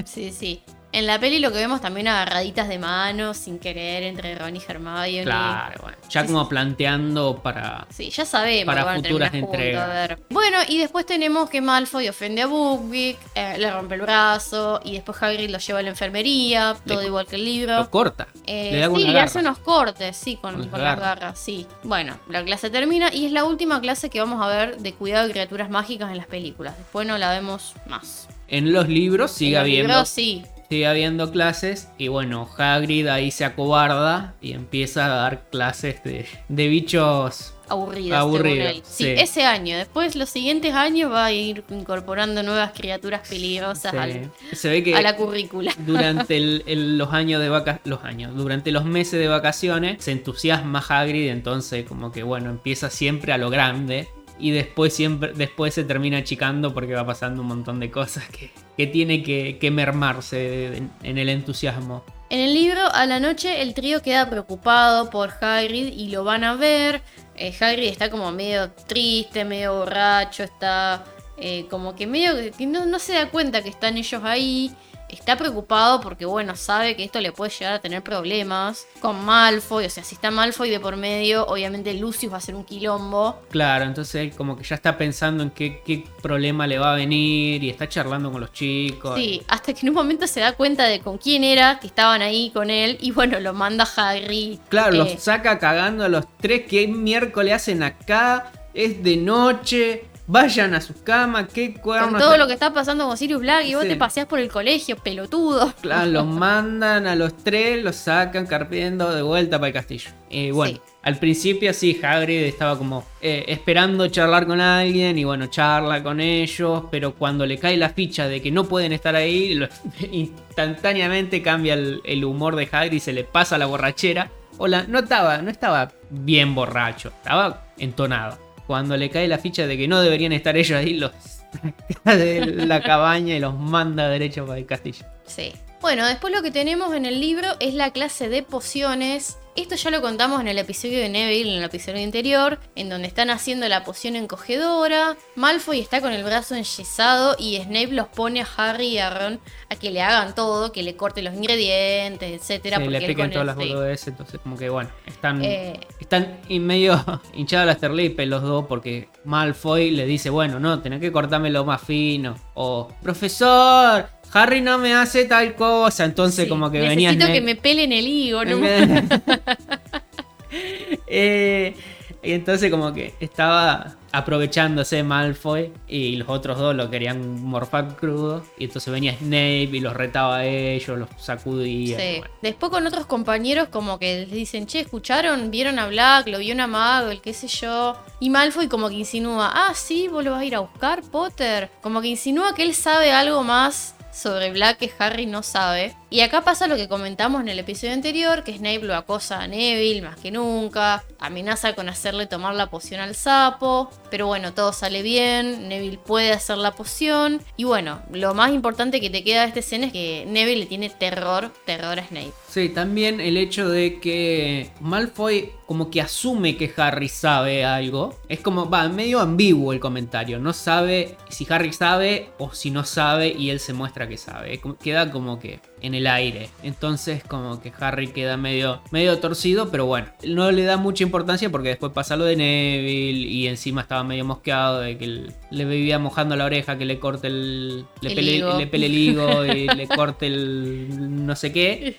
sí, sí. En la peli lo que vemos también agarraditas de manos sin querer entre Ron y Hermione. Claro, bueno, ya Sí, como planteando para... Sí, ya sabemos Para van futuras entregas. a ver. Bueno, y después tenemos que Malfoy ofende a Buckbeak, eh, le rompe el brazo, y después Hagrid lo lleva a la enfermería, todo Le- igual que el Lo libro. corta. Eh, le da sí, le garra. hace unos cortes, sí, con, Con las con las garras. garras, sí. Bueno, la clase termina y es la última clase que vamos a ver de cuidado de criaturas mágicas en las películas. Después no la vemos más. En los libros sigue En los habiendo... libros, sí. Sigue habiendo clases y bueno, Hagrid ahí se acobarda y empieza a dar clases de, de bichos Aburridas, Aburrido, según él. Sí, sí. ese año. Después, los siguientes años, va a ir incorporando nuevas criaturas peligrosas Sí. al- Se ve que a la currícula. durante el- el- los años de vaca los años, durante los meses de vacaciones se entusiasma Hagrid, entonces como que bueno, empieza siempre a lo grande y después siempre después se termina achicando porque va pasando un montón de cosas que, que tiene que, que mermarse en, el entusiasmo. En el libro, a la noche, el trío queda preocupado por Hagrid y lo van a ver. Eh, Hagrid está como medio triste, medio borracho, está eh, como que medio que no, no se da cuenta que están ellos ahí. Está preocupado porque, bueno, sabe que esto le puede llegar a tener problemas con Malfoy. O sea, si está Malfoy de por medio, obviamente Lucius va a ser un quilombo. Claro, entonces él como que ya está pensando en qué, qué problema le va a venir y está charlando con los chicos. Sí, hasta que en un momento se da cuenta de con quién era, que estaban ahí con él. Y bueno, lo manda Harry. Claro, eh, los saca cagando a los tres que miércoles hacen acá, es de noche, vayan a sus camas, qué Con cuernos. todo lo que está pasando con Sirius Black y vos te paseás por el colegio, pelotudo. Claro, los mandan a los tres, los sacan carpiendo de vuelta para el castillo. Y bueno, Sí. al principio sí, Hagrid estaba como eh, esperando charlar con alguien y bueno, charla con ellos, pero cuando le cae la ficha de que no pueden estar ahí, lo- instantáneamente cambia el, el humor de Hagrid y se le pasa la borrachera. Hola, no estaba, no estaba bien borracho, estaba entonado. Cuando le cae la ficha de que no deberían estar ellos ahí, los de la cabaña y los manda derecho para el castillo. Sí. Bueno, después lo que tenemos en el libro es la clase de pociones. Esto ya lo contamos en el episodio de Neville, en el episodio anterior, en donde están haciendo la poción encogedora. Malfoy está con el brazo enyesado y Snape los pone a Harry y a Ron a que le hagan todo, que le corten los ingredientes, etcétera. Sí, le porque piquen todas las boludeces, entonces como que bueno, están, Eh. están y medio hinchadas las terlipes los dos porque Malfoy le dice, bueno, no, tenés que cortármelo más fino. O, profesor, Harry no me hace tal cosa, entonces Sí, como que venía Necesito que me pelen el higo, ¿no? Eh, y entonces como que estaba aprovechándose Malfoy y los otros dos lo querían morfar crudo. Y entonces venía Snape y los retaba a ellos, los sacudía. Sí. bueno. Después con otros compañeros como que les dicen, che, ¿escucharon? ¿Vieron a Black? ¿Lo vio una Magel? ¿Qué sé yo? Y Malfoy como que insinúa, ah, sí, vos lo vas a ir a buscar, Potter. Como que insinúa que él sabe algo más sobre Black que Harry no sabe. Y acá pasa lo que comentamos en el episodio anterior, que Snape lo acosa a Neville más que nunca, amenaza con hacerle tomar la poción al sapo, pero bueno, todo sale bien, Neville puede hacer la poción, y bueno, lo más importante que te queda de esta escena es que Neville le tiene terror, terror a Snape. Sí, también el hecho de que Malfoy como que asume que Harry sabe algo. Es como, va, medio ambiguo el comentario. No sabe si Harry sabe o si no sabe y él se muestra que sabe. Queda como que en el aire. Entonces como que Harry queda medio, medio torcido, pero bueno, no le da mucha importancia porque después pasa lo de Neville y encima estaba medio mosqueado de que le vivía mojando la oreja, que le corte el... Le El pele, higo. le pele el higo y le corte el no sé qué.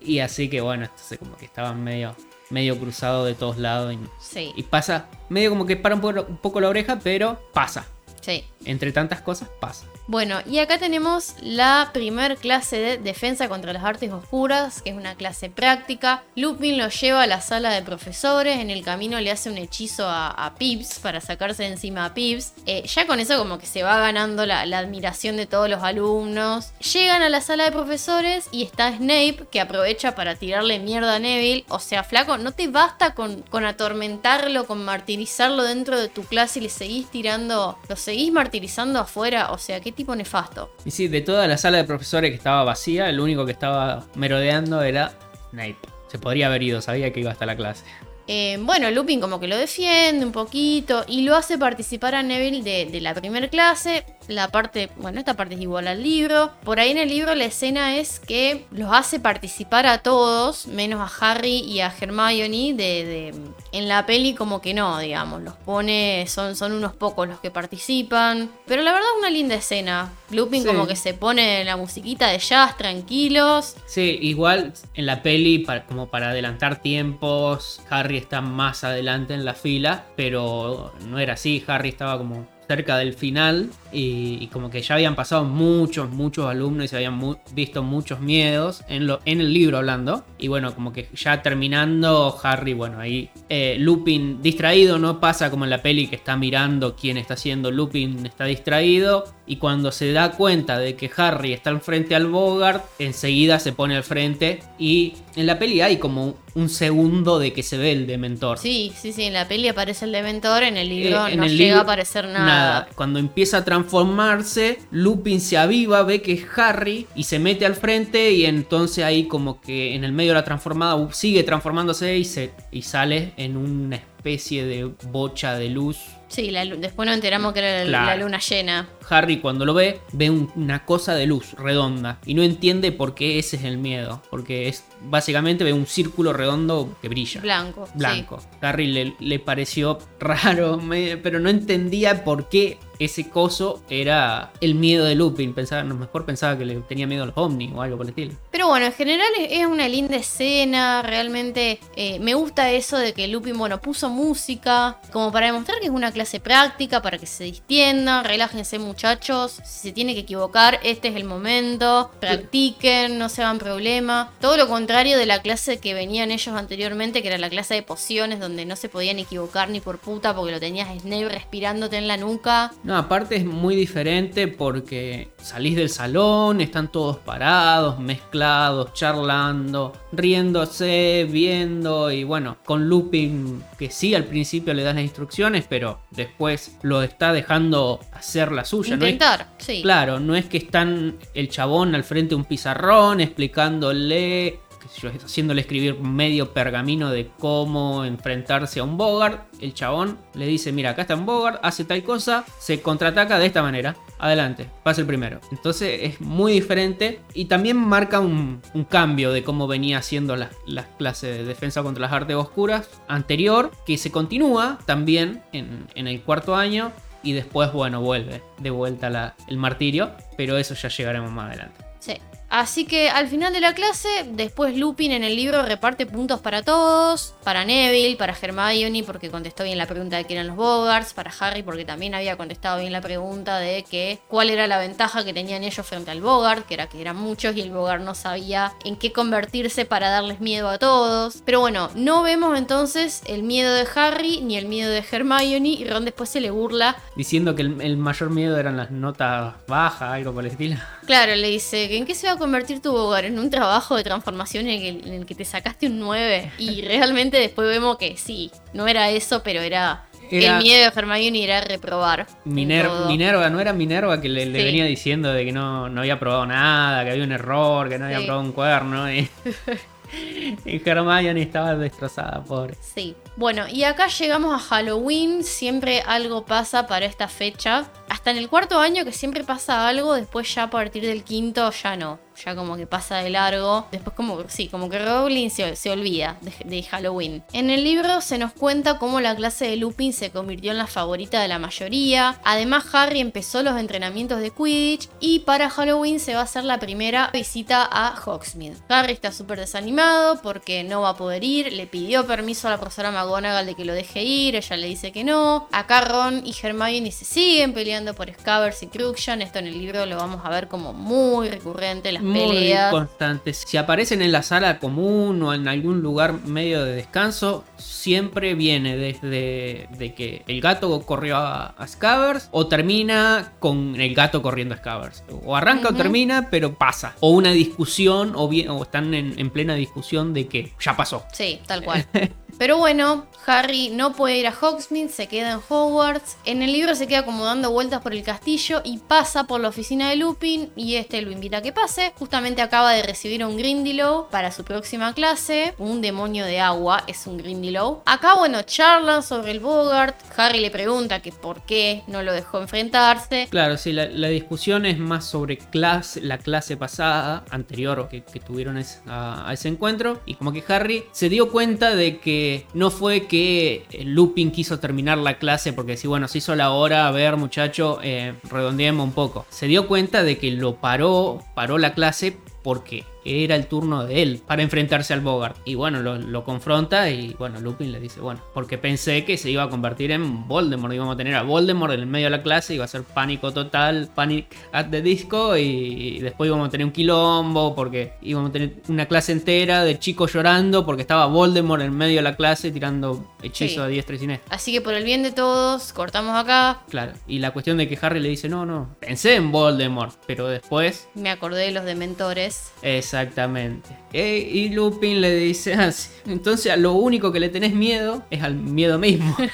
Y así que bueno, entonces como que estaban medio, medio cruzado de todos lados. Y, Sí, y pasa, medio como que para un poco, un poco la oreja, pero pasa. sí. Entre tantas cosas, pasa. Bueno, y acá tenemos la primer clase de defensa contra las artes oscuras, que es una clase práctica. Lupin lo lleva a la sala de profesores, en el camino le hace un hechizo a, a Pips para sacarse de encima a Pips. Eh, ya con eso como que se va ganando la, admiración de todos los alumnos. Llegan a la sala de profesores y está Snape, que aprovecha para tirarle mierda a Neville. O sea, flaco, no te basta con, con atormentarlo, con martirizarlo dentro de tu clase y le seguís tirando, lo seguís martirizando afuera. O sea, qué tipo nefasto. Y sí, de toda la sala de profesores que estaba vacía, el único que estaba merodeando era Snape. Se podría haber ido, sabía que iba hasta la clase. Eh, bueno, Lupin como que lo defiende un poquito y lo hace participar a Neville de, de la primera clase. La parte, bueno, esta parte es igual al libro. Por ahí en el libro la escena es que los hace participar a todos, menos a Harry y a Hermione. De, de- en la peli como que no, digamos. Los pone, son, son unos pocos los que participan. Pero la verdad es una linda escena. Lupin Sí. como que se pone la musiquita de jazz, tranquilos. Sí, igual en la peli, para- como para adelantar tiempos, Harry está más adelante en la fila, pero no era así, Harry estaba como cerca del final y, y como que ya habían pasado muchos, muchos alumnos y se habían mu- visto muchos miedos en, lo, en el libro hablando. Y bueno, como que ya terminando, Harry, bueno, ahí eh, Lupin distraído, no pasa como en la peli que está mirando quién está haciendo, Lupin está distraído y cuando se da cuenta de que Harry está al frente al Bogart, enseguida se pone al frente y en la peli hay como un segundo de que se ve el dementor. Sí, sí, sí, en la peli aparece el Dementor, en el libro Eh, en no el llega libro, a aparecer nada. Cuando empieza a transformarse, Lupin se aviva, ve que es Harry y se mete al frente y entonces ahí como que en el medio de la transformada sigue transformándose y, y sale en una especie de bocha de luz. Sí, la después nos enteramos que era la- Claro. la luna llena. Harry cuando lo ve, ve un- una cosa de luz redonda y no entiende por qué ese es el miedo, porque es básicamente ve un círculo redondo que brilla. Blanco. sí. blanco. Harry le, le pareció raro, me- pero no entendía por qué ese coso era el miedo de Lupin. Pensaba, no, mejor pensaba que le tenía miedo a los ovnis o algo por el estilo. Pero bueno, en general es, es una linda escena. Realmente eh, me gusta eso de que Lupin, bueno, puso música como para demostrar que es una clase práctica, para que se distiendan. Relájense, muchachos. Si se tiene que equivocar, este es el momento. Practiquen, no se hagan problema. Todo lo contrario de la clase que venían ellos anteriormente, que era la clase de pociones, donde no se podían equivocar ni por puta porque lo tenías Snape respirándote en la nuca. No, aparte es muy diferente porque salís del salón, están todos parados, mezclados, charlando, riéndose, viendo y bueno, con Lupin que sí al principio le das las instrucciones, pero después lo está dejando hacer la suya. ¿no? Es- Intentar, sí. Claro, no es que están el chabón al frente de un pizarrón explicándole, haciéndole escribir medio pergamino de cómo enfrentarse a un Bogart. El chabón le dice, mira, acá está un Bogart, hace tal cosa, se contraataca de esta manera. Adelante, pasa el primero. Entonces es muy diferente y también marca un, cambio de cómo venía haciendo las clases de defensa contra las artes oscuras anterior, que se continúa también en, el cuarto año y después, bueno, vuelve de vuelta la, el martirio, pero eso ya llegaremos más adelante. Sí. Así que al final de la clase, después Lupin en el libro reparte puntos para todos, para Neville, para Hermione porque contestó bien la pregunta de quién eran los Bogarts, para Harry porque también había contestado bien la pregunta de que cuál era la ventaja que tenían ellos frente al Bogart, que era que eran muchos y el Bogart no sabía en qué convertirse para darles miedo a todos. Pero bueno, no vemos entonces el miedo de Harry ni el miedo de Hermione y Ron después se le burla. Diciendo que el, el mayor miedo eran las notas bajas, algo por el estilo. Claro, le dice, ¿en qué se va a convertir tu hogar? En un trabajo de transformación en el, en el que te sacaste un 9. Y realmente después vemos que sí, no era eso, pero era... Era- El miedo de Hermione era reprobar. Miner-. Minerva, ¿no era Minerva que le, venía diciendo de que no, no había probado nada, que había un error, que no había probado un cuerno? Y, y Hermione estaba destrozada, pobre. Sí. Bueno, y acá llegamos a Halloween. Siempre algo pasa para esta fecha. Hasta en el cuarto año que siempre pasa algo, después ya a partir del quinto ya no. Ya como que pasa de largo. Después como, sí, como que Rowling se, se olvida de, Halloween. En el libro se nos cuenta cómo la clase de Lupin se convirtió en la favorita de la mayoría. Además Harry empezó los entrenamientos de Quidditch. Y para Halloween se va a hacer la primera visita a Hogsmeade. Harry está súper desanimado porque no va a poder ir. Le pidió permiso a la profesora McGonagall de que lo deje ir. Ella le dice que no. Acá Ron y Hermione se siguen peleando por Scabbers y Cruikshank. Esto en el libro lo vamos a ver como muy recurrente. Muy peleas. constantes. Si aparecen en la sala común o en algún lugar medio de descanso, siempre viene desde de que el gato corrió a, a Scabbers o termina con el gato corriendo a Scabbers. O arranca o termina, pero pasa. O una discusión o, bien, o están en, en plena discusión de que ya pasó. Sí, tal cual. Pero bueno, Harry no puede ir a Hogsmeade, se queda en Hogwarts. En el libro se queda como dando vueltas por el castillo y pasa por la oficina de Lupin y este lo invita a que pase. Justamente acaba de recibir un Grindylow para su próxima clase. Un demonio de agua es un Grindylow. Acá, bueno, charlan sobre el Bogart. Harry le pregunta que por qué no lo dejó enfrentarse. Claro, sí, la, discusión es más sobre clase, la clase pasada, anterior que, tuvieron a ese encuentro. Y como que Harry se dio cuenta de que no fue que Lupin quiso terminar la clase porque si bueno, se hizo la hora, a ver muchacho, eh, redondeemos un poco. Se dio cuenta de que lo paró, paró la clase porque era el turno de él para enfrentarse al Bogart. Y bueno, lo, lo confronta y bueno, Lupin le dice, bueno, porque pensé que se iba a convertir en Voldemort, íbamos a tener a Voldemort en el medio de la clase, iba a ser pánico total, panic at the disco y después íbamos a tener un quilombo porque íbamos a tener una clase entera de chicos llorando porque estaba Voldemort en medio de la clase tirando hechizos Sí. a diestra y siniestra. Así que por el bien de todos, cortamos acá. Claro, y la cuestión de que Harry le dice, no, no, pensé en Voldemort, pero después Me acordé de los dementores. Exactamente. Y Lupin le dice, "Ah, sí, entonces a lo único que le tenés miedo es al miedo mismo.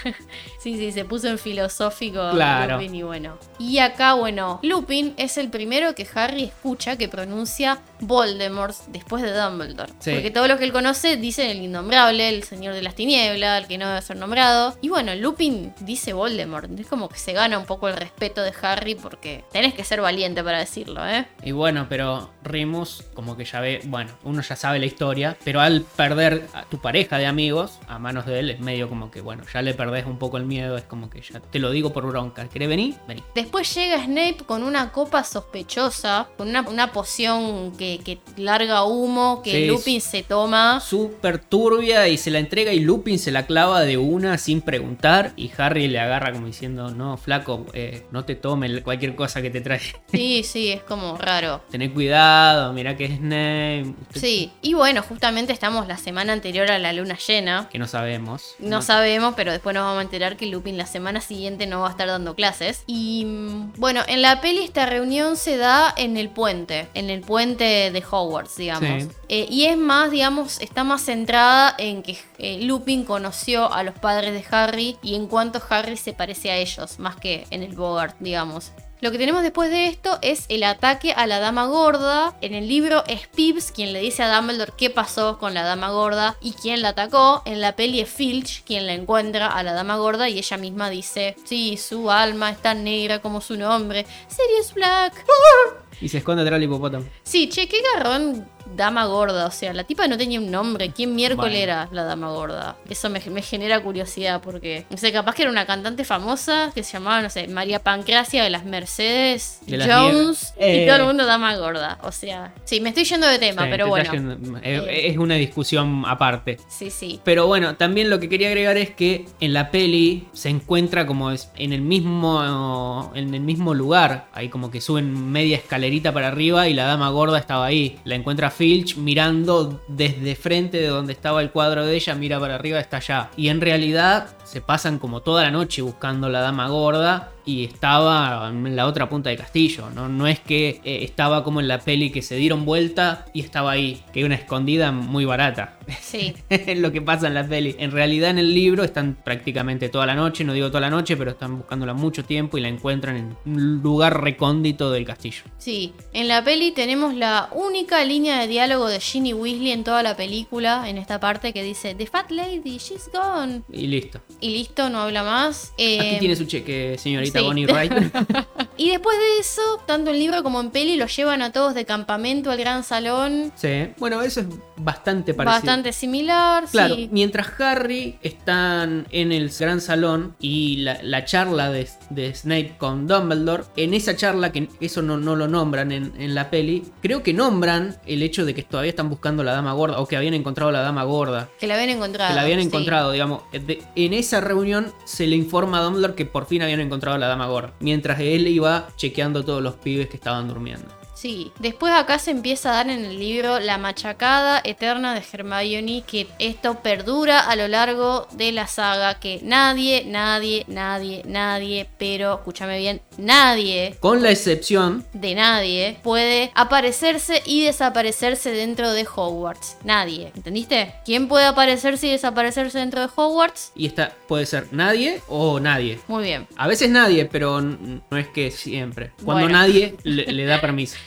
Sí, sí, se puso en filosófico Claro. Lupin y bueno. Y acá, bueno, Lupin es el primero que Harry escucha que pronuncia Voldemort después de Dumbledore. Sí. Porque todos los que él conoce dicen el innombrable, el señor de las tinieblas, el que no debe ser nombrado. Y bueno, Lupin dice Voldemort. Es como que se gana un poco el respeto de Harry porque tenés que ser valiente para decirlo, ¿eh? y bueno, pero Remus como que ya ve, bueno, uno ya sabe la historia, pero al perder a tu pareja de amigos a manos de él es medio como que, bueno, ya le perdés un poco el miedo, es como que ya te lo digo por bronca. ¿Querés venir? Vení. Después llega Snape con una copa sospechosa, con una, una poción que, que larga humo, que Sí, Lupin se toma. Súper turbia y se la entrega y Lupin se la clava de una sin preguntar y Harry le agarra como diciendo, no, flaco, eh, no te tome cualquier cosa que te trae. Sí, sí, es como raro. Tené cuidado, mirá que es Snape. Usted- Sí, y bueno, justamente estamos la semana anterior a la luna llena. Que no sabemos. No sabemos, pero después nos vamos a enterar que Lupin la semana siguiente no va a estar dando clases. Y mm, bueno, en la peli esta reunión se da en el puente, en el puente de Hogwarts, digamos. Sí. Eh, y es más, digamos, está más centrada en que eh, Lupin conoció a los padres de Harry y en cuanto Harry se parece a ellos, más que en el Bogart, digamos. Lo que tenemos después de esto es el ataque a la dama gorda. En el libro es Pibbs quien le dice a Dumbledore qué pasó con la dama gorda y quién la atacó. En la peli es Filch quien la encuentra a la dama gorda y ella misma dice, sí, su alma es tan negra como su nombre, Sirius Black. Y se esconde atrás del hipopótamo. Sí, che, qué garrón dama gorda. O sea, la tipa no tenía un nombre. ¿Quién miércoles era la dama gorda? Eso me, me genera curiosidad porque, no sé, capaz que era una cantante famosa que se llamaba, no sé, María Pancracia de las Mercedes De las Jones y Eh. todo el mundo dama gorda. O sea, sí, me estoy yendo de tema, Sí, pero bueno. yendo- eh, Eh. Es una discusión aparte. Sí, sí. Pero bueno, también lo que quería agregar es que en la peli se encuentra como en el mismo en el mismo lugar, ahí como que suben media escalerita para arriba y la dama gorda estaba ahí. La encuentra Filch mirando desde frente de donde estaba el cuadro de ella, mira para arriba, está allá. Y en realidad se pasan como toda la noche buscando la dama gorda y estaba en la otra punta del castillo. No, no es que eh, estaba como en la peli que se dieron vuelta y estaba ahí, que hay una escondida muy barata. Sí. Es lo que pasa en la peli. En realidad en el libro están prácticamente toda la noche, no digo toda la noche, pero están buscándola mucho tiempo y la encuentran en un lugar recóndito del castillo. Sí, en la peli tenemos la única línea de diálogo de Ginny Weasley en toda la película, en esta parte que dice The Fat Lady, she's gone. Y listo. Y listo, no habla más. Eh, Aquí tiene su cheque, señorita sí. Bonnie Wright. Y después de eso, tanto en libro como en peli, los llevan a todos de campamento al gran salón. sí. Bueno, eso es bastante parecido. Bastante similar, Claro, sí. mientras Harry están en el gran salón y la, la charla de, de Snape con Dumbledore, en esa charla, que eso no, no lo nombran en, en la peli, creo que nombran el hecho de que todavía están buscando la dama gorda o que habían encontrado la dama gorda. Que la habían encontrado. Que la habían sí. encontrado, digamos. De- en esa reunión se le informa a Dumbledore que por fin habían encontrado a la dama gorda. Mientras él iba chequeando todos los pibes que estaban durmiendo. Sí, después acá se empieza a dar en el libro la machacada eterna de Hermione, que esto perdura a lo largo de la saga, que nadie, nadie, nadie, nadie, pero escúchame bien, nadie Con la excepción de nadie puede aparecerse y desaparecerse dentro de Hogwarts. Nadie, ¿entendiste? ¿Quién puede aparecerse y desaparecerse dentro de Hogwarts? y esta puede ser nadie o nadie. Muy bien. A veces nadie, pero no es que siempre. Cuando Bueno. nadie le, le da permiso.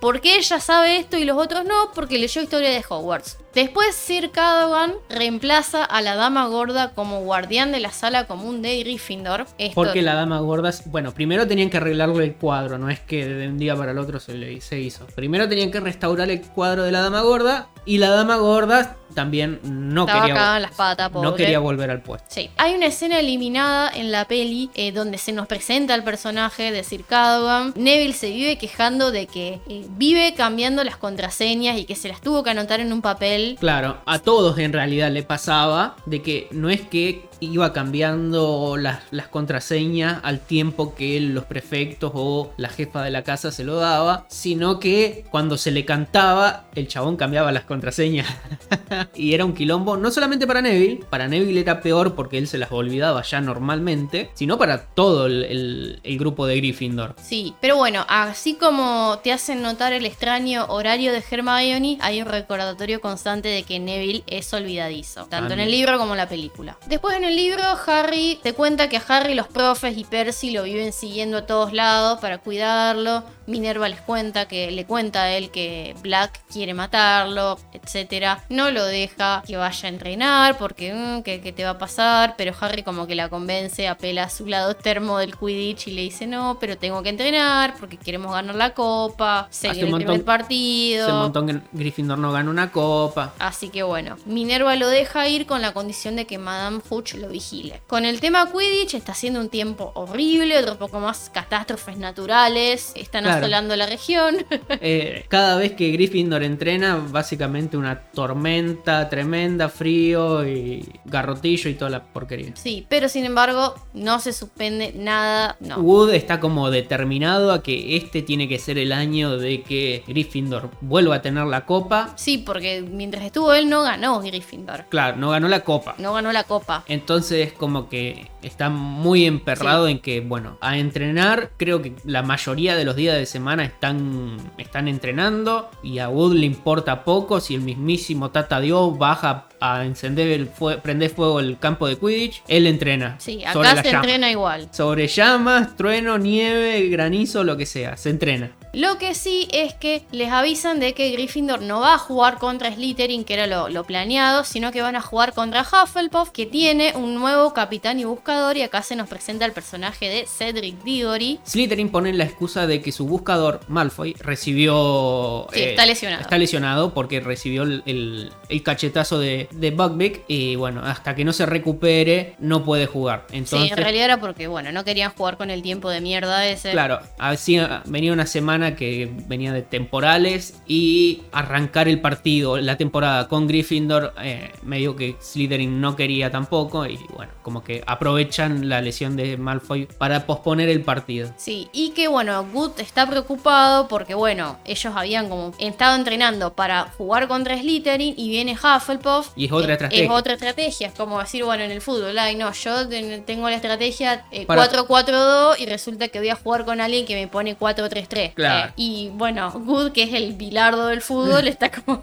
¿Por qué ella sabe esto y los otros no? Porque leyó historia de Hogwarts. Después Sir Cadogan reemplaza a la dama gorda como guardián de la sala común de Gryffindor. Esto- Porque la dama gorda. Bueno, primero tenían que arreglarle el cuadro, no es que de un día para el otro se, le, se hizo. Primero tenían que restaurar el cuadro de la dama gorda. Y la dama gorda también no estaba quería, las patas, no quería volver al puesto. Sí. Hay una escena eliminada en la peli eh, donde se nos presenta el personaje de Sir Cadogan. Neville se vive quejando de que eh, vive cambiando las contraseñas y que se las tuvo que anotar en un papel. Claro, a todos en realidad le pasaba de que no es que iba cambiando las, las contraseñas al tiempo que los prefectos o la jefa de la casa se lo daba, sino que cuando se le cantaba, el chabón cambiaba las contraseñas. y era un quilombo, no solamente para Neville, para Neville era peor porque él se las olvidaba ya normalmente, sino para todo el, el- el grupo de Gryffindor. Sí, pero bueno, así como te hacen notar el extraño horario de Hermione, hay un recordatorio constante de que Neville es olvidadizo, tanto en el libro como en la película. Después en el libro, Harry te cuenta que a Harry los profes y Percy lo viven siguiendo a todos lados para cuidarlo. Minerva les cuenta que le cuenta a él que Black quiere matarlo, etcétera. No lo deja que vaya a entrenar porque mm, que te va a pasar, pero Harry como que la convence, apela a su lado termo del Quidditch y le dice no, pero tengo que entrenar porque queremos ganar la copa, seguir el montón- primer partido. Hace un montón que Gryffindor no gana una copa. Así que bueno, Minerva lo deja ir con la condición de que Madame Hooch lo vigile. Con el tema Quidditch está siendo un tiempo horrible, otro poco más catástrofes naturales, están Claro. asolando la región. Eh, cada vez que Gryffindor entrena, básicamente una tormenta tremenda, frío y garrotillo y toda la porquería. sí, pero sin embargo no se suspende nada, no. Wood está como determinado a que este tiene que ser el año de que Gryffindor vuelva a tener la copa. Sí, porque mientras estuvo él no ganó Gryffindor, Claro, no ganó la copa. no ganó la copa. Entonces como que está muy emperrado en que, bueno, a entrenar, creo que la mayoría de los días de semana están, están entrenando y a Wood le importa poco si el mismísimo Tata Dios baja a encender el fue- prender fuego el campo de Quidditch, él entrena. Sí, acá se llama. entrena igual. Sobre llamas, trueno, nieve, granizo, lo que sea, se entrena. Lo que sí es que les avisan de que Gryffindor no va a jugar contra Slytherin, que era lo, lo planeado, sino que van a jugar contra Hufflepuff, que tiene un nuevo capitán y buscador, y acá se nos presenta el personaje de Cedric Diggory. Slytherin pone la excusa de que su buscador, Malfoy, recibió... Sí, está lesionado. Está lesionado porque recibió el, el- el cachetazo de, de Buckbeak y bueno, hasta que no se recupere no puede jugar. Sí, Entonces, en realidad era porque, bueno, no querían jugar con el tiempo de mierda ese. Claro, así venía una semana que venía de temporales y arrancar el partido, la temporada con Gryffindor, eh, medio que Slytherin no quería tampoco y bueno, como que aprovechan la lesión de Malfoy para posponer el partido. Sí, y que bueno, Good está preocupado porque bueno, ellos habían como estado entrenando para jugar contra Slytherin y viene Hufflepuff. Y es otra Eh, estrategia. Es otra estrategia, es como decir, bueno, en el fútbol, ay no, yo ten- tengo la estrategia eh, Para- 4-4-2 y resulta que voy a jugar con alguien que me pone 4-3-3. Claro. Y bueno, Good, que es el bilardo del fútbol, está como...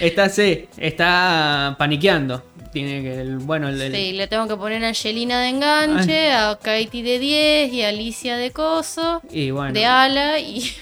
Está, sí, está paniqueando. Tiene que, el, bueno, el, el- Sí, le tengo que poner a Angelina de enganche, a Katie de 10 y a Alicia de coso. y bueno, De ala y,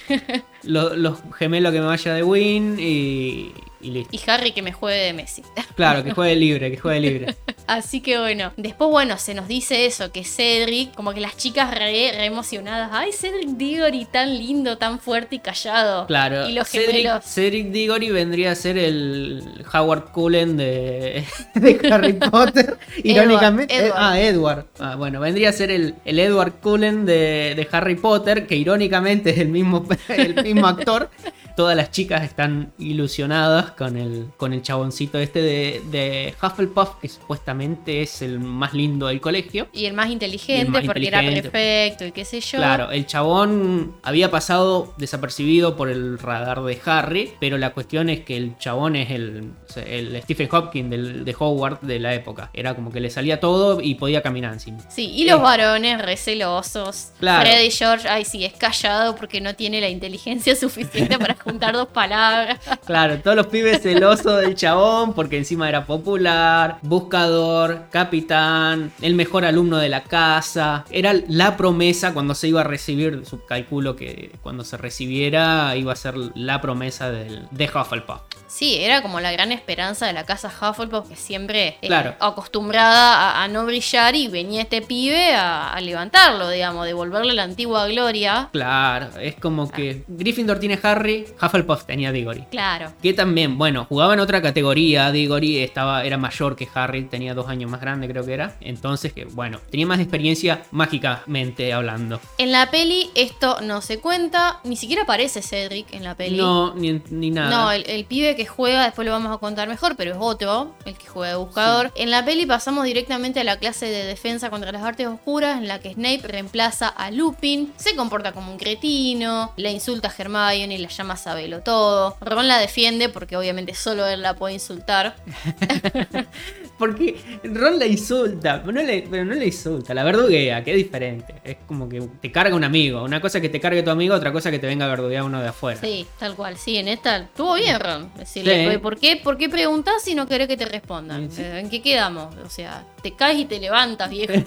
lo- los gemelos que me vaya de win y, y listo. y Harry que me juegue de Messi. Claro, que juegue libre, que juegue libre. Así que bueno, después bueno, se nos dice eso, que Cedric, como que las chicas re, re emocionadas, ay Cedric Diggory tan lindo, tan fuerte y callado. Claro, Y los Cedric, gemelos. Cedric Diggory vendría a ser el Howard Cullen de, de Harry Potter. Irónicamente. Edward. ah, Edward. Ah, bueno, vendría a ser el, el Edward Cullen de, de Harry Potter, que irónicamente es el mismo, el mismo actor. Todas las chicas están ilusionadas con el, con el chaboncito este de, de Hufflepuff, que supuestamente es el más lindo del colegio. Y el más inteligente, más porque era perfecto y qué sé yo. Claro, el chabón había pasado desapercibido por el radar de Harry, pero la cuestión es que el chabón es el, el Stephen Hopkins del- de Howard de la época. Era como que le salía todo y podía caminar encima. Sí, y los Eh. varones recelosos. Claro. Freddy George, ay sí, es callado porque no tiene la inteligencia suficiente para juntar dos palabras. Claro, todos los pibes celosos del chabón porque encima era popular, buscador, capitán, el mejor alumno de la casa. Era la promesa cuando se iba a recibir, su cálculo que cuando se recibiera iba a ser la promesa del, de Hufflepuff. Sí, era como la gran esperanza de la casa Hufflepuff que siempre eh, Claro. acostumbrada a, a no brillar y venía este pibe a, a levantarlo, digamos, devolverle la antigua gloria. Claro, es como que Gryffindor tiene Harry, Hufflepuff tenía Diggory. Claro. Que también, bueno, jugaba en otra categoría. Diggory estaba, era mayor que Harry, tenía dos años más grande, creo que era. Entonces, que bueno, tenía más experiencia mágicamente hablando. En la peli esto no se cuenta, ni siquiera aparece Cedric en la peli. No, ni, ni nada. No, el, el pibe que juega, después lo vamos a contar mejor, pero es otro, el que juega de buscador. En la peli pasamos directamente a la clase de defensa contra las artes oscuras, en la que Snape reemplaza a Lupin, se comporta como un cretino, le insulta a Hermione y la llama Sabelo todo. Ron la defiende porque obviamente solo él la puede insultar. Porque Ron la insulta, pero no le, pero no le insulta, la verduguea, que es diferente. Es como que te carga un amigo. Una cosa es que te cargue tu amigo, otra cosa es que te venga a verduguear uno de afuera. Sí, tal cual. Sí, en esta estuvo bien, Ron. Decirle, Sí. ¿por qué, ¿por qué preguntás si no querés que te respondan? Sí. Eh, ¿En qué quedamos? O sea, te caes y te levantas, viejo.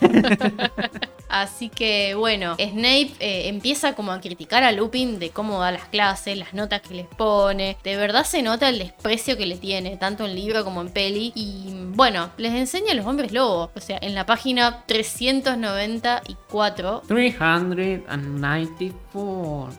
Así que bueno, Snape eh, empieza como a criticar a Lupin de cómo da las clases, las notas que les pone. De verdad se nota el desprecio que le tiene, tanto en libro como en peli. Y bueno, les enseña a los hombres lobos. O sea, en la página 394 394.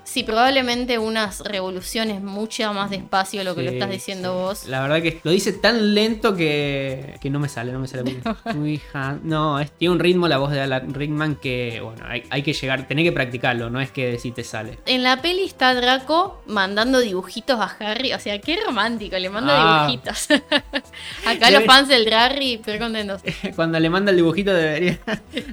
Sí, probablemente unas revoluciones mucho más despacio de lo que lo estás diciendo sí. vos. La verdad que lo dice tan lento que, que no me sale, no me sale bien. 300. No, es, tiene un ritmo la voz de Alan Rickman que, bueno, hay, hay que llegar, tenés que practicarlo, no es que si te sale. En la peli está Draco mandando dibujitos a Harry. O sea, qué romántico, le manda Ah. dibujitos. Acá los fans del Harry, pero contentos. Cuando le manda el dibujito debería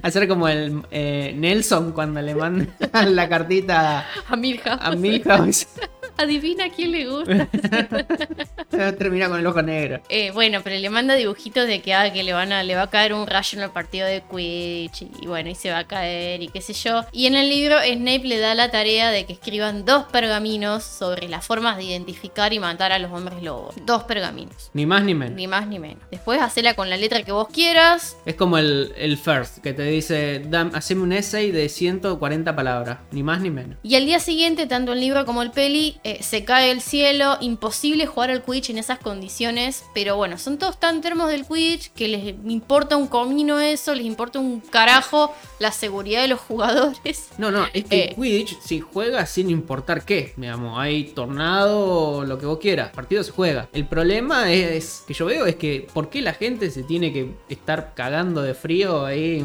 hacer como el eh, Nelson cuando le manda la cartita A Milhouse. a Milhouse. Adivina a quién le gusta. Termina con el ojo negro. Eh, bueno, pero le manda dibujitos de que, ah, que le, van a, le va a caer un rayo en el partido de Quidditch y, bueno, y se va a caer y qué sé yo. Y en el libro Snape le da la tarea de que escriban dos pergaminos sobre las formas de identificar y matar a los hombres lobos. Dos pergaminos. Ni más ni menos. Ni más ni menos. Después hacela con la letra que vos quieras. Es como el, el first, que te dice, haceme un essay de 140 palabras. Ni más ni menos. Y al día siguiente, tanto el libro como el peli, eh, se cae el cielo. Imposible jugar al Quidditch en esas condiciones. Pero bueno, son todos tan termos del Quidditch que les importa un comino eso, les importa un carajo la seguridad de los jugadores. No, no, es que eh, Quidditch si juega sin importar qué. Digamos, hay tornado, lo que vos quieras. El partido se juega. El problema es que yo veo es que ¿por qué la gente se tiene que estar cagando de frío ahí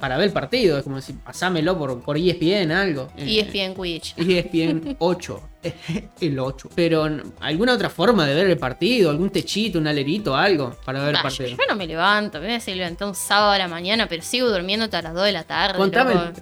para ver el partido? Es como decir, pasámelo por, por ESPN algo. ESPN Quidditch. ESPN 8. el 8. Pero alguna otra forma de ver el partido, algún techito, un alerito, algo para ver el partido. Yo, no me levanto, me voy a levantar un sábado a la mañana, pero sigo durmiendo hasta las 2 de la tarde.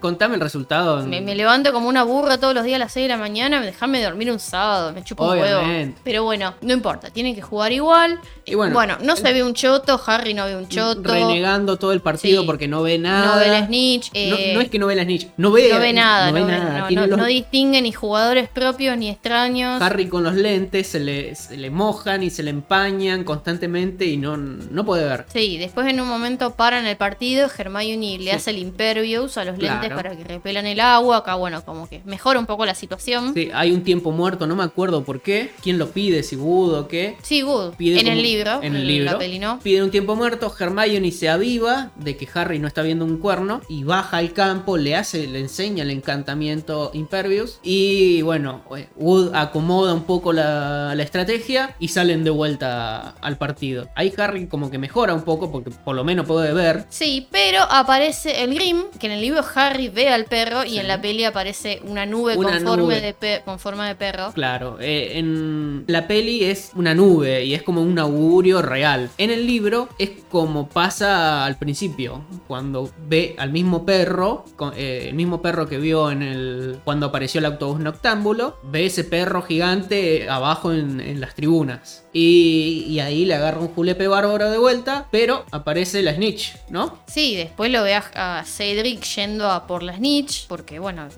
Contame, el, resultado. Me, levanto como una burra todos los días a las 6 de la mañana, dejame dormir un sábado, me chupo un huevo. Pero bueno, no importa, tienen que jugar igual. Y bueno, no se ve un choto, Harry no ve un choto. Renegando todo el partido porque no ve nada. No ve la snitch. no, eh, es que no ve la snitch, no ve, no ve nada. No, ve nada. no distingue ni jugadores propios ni extraños. Harry con los lentes se le, le mojan y se le empañan constantemente y no, no puede ver. Sí, después en un momento paran el partido, Hermione le hace el impervious a los lentes para que repelan el agua. Acá, bueno, como que mejora un poco la situación. Sí, hay un tiempo muerto, no me acuerdo por qué. ¿Quién lo pide? Si Wood o qué. Sí, Wood. Pide en el libro. En el libro. La peli, ¿no? Pide un tiempo muerto, Hermione se aviva de que Harry no está viendo un cuerno y baja al campo, le hace, le enseña el encantamiento impervious y bueno, Wood acomoda un poco la, estrategia y salen de vuelta al partido. Ahí Harry como que mejora un poco porque por lo menos puede ver. Sí, pero aparece el Grim, que en el libro Harry ve al perro y en la peli aparece una nube, con, forma de perro. Claro, eh, en la peli es una nube y es como un augurio real. En el libro es como pasa al principio, cuando ve al mismo perro, eh, el mismo perro que vio en el cuando apareció el autobús noctámbulo, ve ese perro gigante abajo en, las tribunas. Y, ahí le agarra un julepe bárbaro de vuelta, pero aparece la snitch, ¿no? Sí, después lo ve a, Cedric yendo a por la snitch, porque bueno,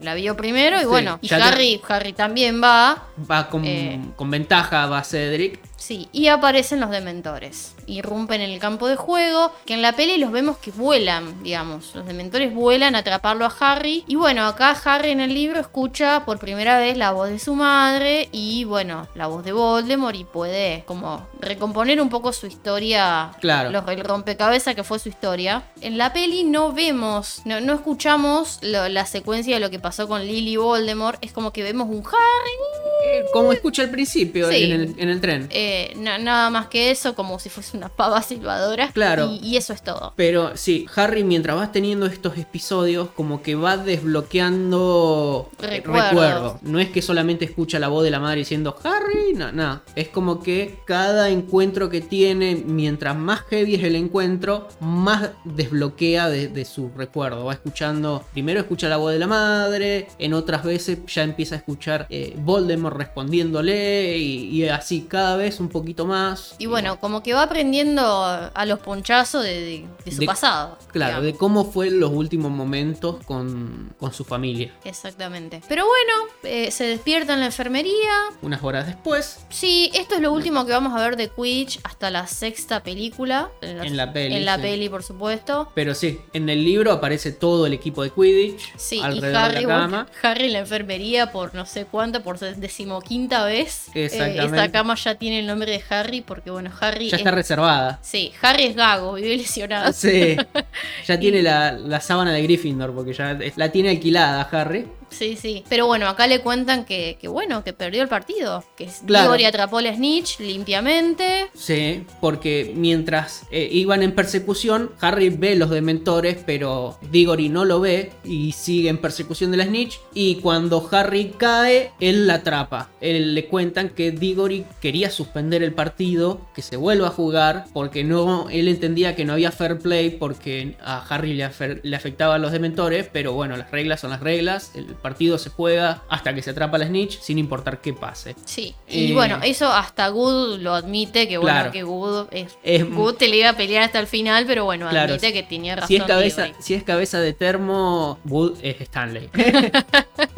la, vio primero y bueno, y Harry, Harry también va. Va con, eh, con ventaja, va Cedric. Sí, y aparecen los dementores. Irrumpen en el campo de juego, que en la peli los vemos que vuelan, digamos. Los dementores vuelan a atraparlo a Harry. Y bueno, acá Harry en el libro escucha por primera vez la voz de su madre y bueno, la voz de Voldemort y puede como recomponer un poco su historia. Claro. Los, el rompecabezas que fue su historia. En la peli no vemos, no, no escuchamos la secuencia de lo que pasó con Lily y Voldemort. Es como que vemos un Harry. Eh, como escucha al principio en, el, en el tren. Eh, nada más que eso, como si fuese una pava silbadora. Claro. Y, eso es todo. Pero sí, Harry, mientras vas teniendo estos episodios, como que va desbloqueando recuerdos. No es que solamente escucha la voz de la madre diciendo Harry, no, no. Es como que cada encuentro que tiene, mientras más heavy es el encuentro, más desbloquea de, su recuerdo. Va escuchando, primero escucha la voz de la madre, en otras veces ya empieza a escuchar eh, Voldemort respondiéndole y así cada vez un poquito más. Y bueno, como que va aprendiendo a los ponchazos de, su pasado. Claro, de cómo fue los últimos momentos con, su familia. Exactamente. Pero bueno, eh, se despierta en la enfermería. Unas horas después. Sí, esto es lo último que vamos a ver de Quidditch hasta la sexta película. En la, peli. En la peli, por supuesto. Pero sí, en el libro aparece todo el equipo de Quidditch. Sí, y Harry, de la cama. Harry en la enfermería por no sé cuánto, por decimoquinta vez. Eh, esta cama ya tiene el nombre de Harry porque, bueno, Harry... Ya está reservada. Sí, Harry es gago, vive lesionado. Sí, ya tiene la, la, sábana de Gryffindor porque ya la tiene alquilada Harry. Sí, sí. Pero bueno, acá le cuentan que, bueno, que perdió el partido. Que claro. atrapó a Snitch limpiamente. Sí, porque mientras eh, iban en persecución, Harry ve los dementores, pero Diggory no lo ve y sigue en persecución de la Snitch. Y cuando Harry cae, él la atrapa. Él le cuentan que Diggory quería suspender el partido, que se vuelva a jugar, porque no, él entendía que no había fair play porque a Harry le, le afectaban los dementores, pero bueno, las reglas son las reglas. El partido se juega hasta que se atrapa la snitch, sin importar qué pase. Sí. Y Eh, bueno, eso hasta Good lo admite, que bueno, Claro. que Good es, Es- Good te le iba a pelear hasta el final, pero bueno, Claro, admite que tenía razón. Si es, cabeza, si es cabeza de termo, Wood es Stanley.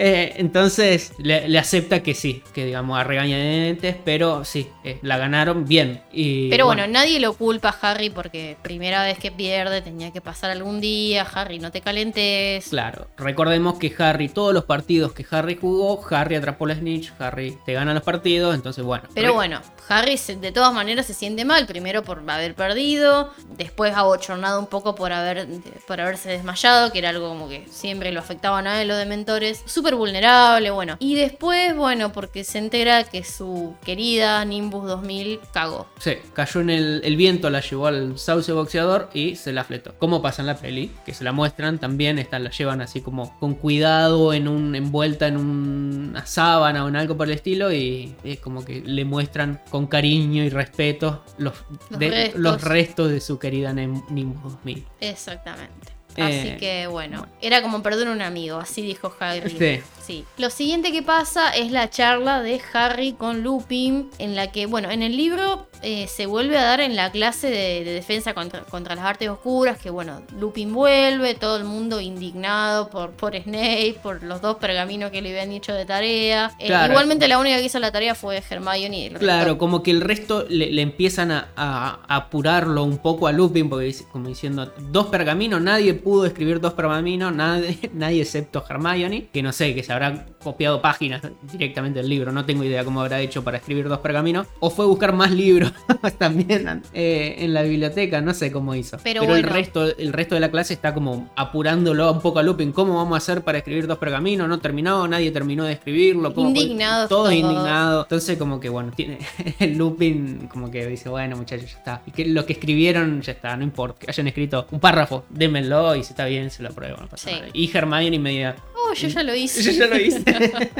Eh, entonces le, le acepta que sí, que digamos a regañadientes, pero sí, eh, la ganaron bien. Y, Pero bueno, nadie lo culpa a Harry porque primera vez que pierde tenía que pasar algún día. Harry, no te calentes. Claro, recordemos que Harry, todos los partidos que Harry jugó, Harry atrapó la snitch, Harry te gana los partidos, entonces bueno. Pero bueno, Harry se- de todas maneras se siente mal, primero por haber perdido, después abochornado un poco por, haber, por haberse desmayado, que era algo como que siempre lo afectaban a él, los dementores, súper vulnerable, bueno. Y después, bueno, porque se entera que su querida Nimbus 2000 cagó. Sí, cayó en el, el viento, la llevó al sauce boxeador y se la fletó. Como pasa en la peli, que se la muestran también, esta la llevan así como con cuidado, en un, envuelta en una sábana o en algo por el estilo, y es como que le muestran con cariño y respeto los, Los de- restos. los restos de su querida Nimbus 2000. Exactamente. Eh, Así que bueno, era como perder un amigo, así dijo. Sí. Sí. Lo siguiente que pasa es la charla de Harry con Lupin, en la que, bueno, en el libro eh, se vuelve a dar en la clase de, de defensa contra, contra las artes oscuras, que bueno, Lupin vuelve, todo el mundo indignado por, por Snape, por los dos pergaminos que le habían dicho de tarea. Eh, Claro. igualmente la única que hizo la tarea fue Hermione. el Claro, como que el resto le, le empiezan a, a- a apurarlo un poco a Lupin, porque como diciendo, dos pergaminos, nadie pudo escribir dos pergaminos, nadie, nadie excepto Hermione, que no sé, que se habrá copiado páginas directamente del libro, no tengo idea cómo habrá hecho para escribir dos pergaminos, o fue buscar más libros también eh, en la biblioteca, no sé cómo hizo. Pero el, bueno. resto, el resto de la clase está como apurándolo un poco a Lupin, ¿cómo vamos a hacer para escribir dos pergaminos? No terminó, nadie terminó de escribirlo. Indignados Todos todos. indignados. Entonces, como que bueno, tiene el Lupin, como que dice, bueno, muchachos, ya está. Y que lo que escribieron, ya está, no importa. Que hayan escrito un párrafo, démenlo y si está bien, se lo apruebo. No pasa Sí. nada. Y Hermione media. Oh, yo ya lo hice. Yo ya lo hice.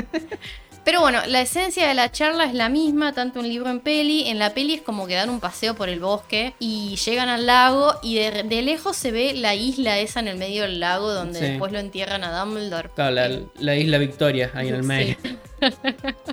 Pero bueno, la esencia de la charla es la misma, tanto en libro en peli. En la peli es como que dan un paseo por el bosque y llegan al lago y de, de lejos se ve la isla esa en el medio del lago donde Sí. después lo entierran a Dumbledore. Claro, la, la isla Victoria, ahí en el medio. Sí.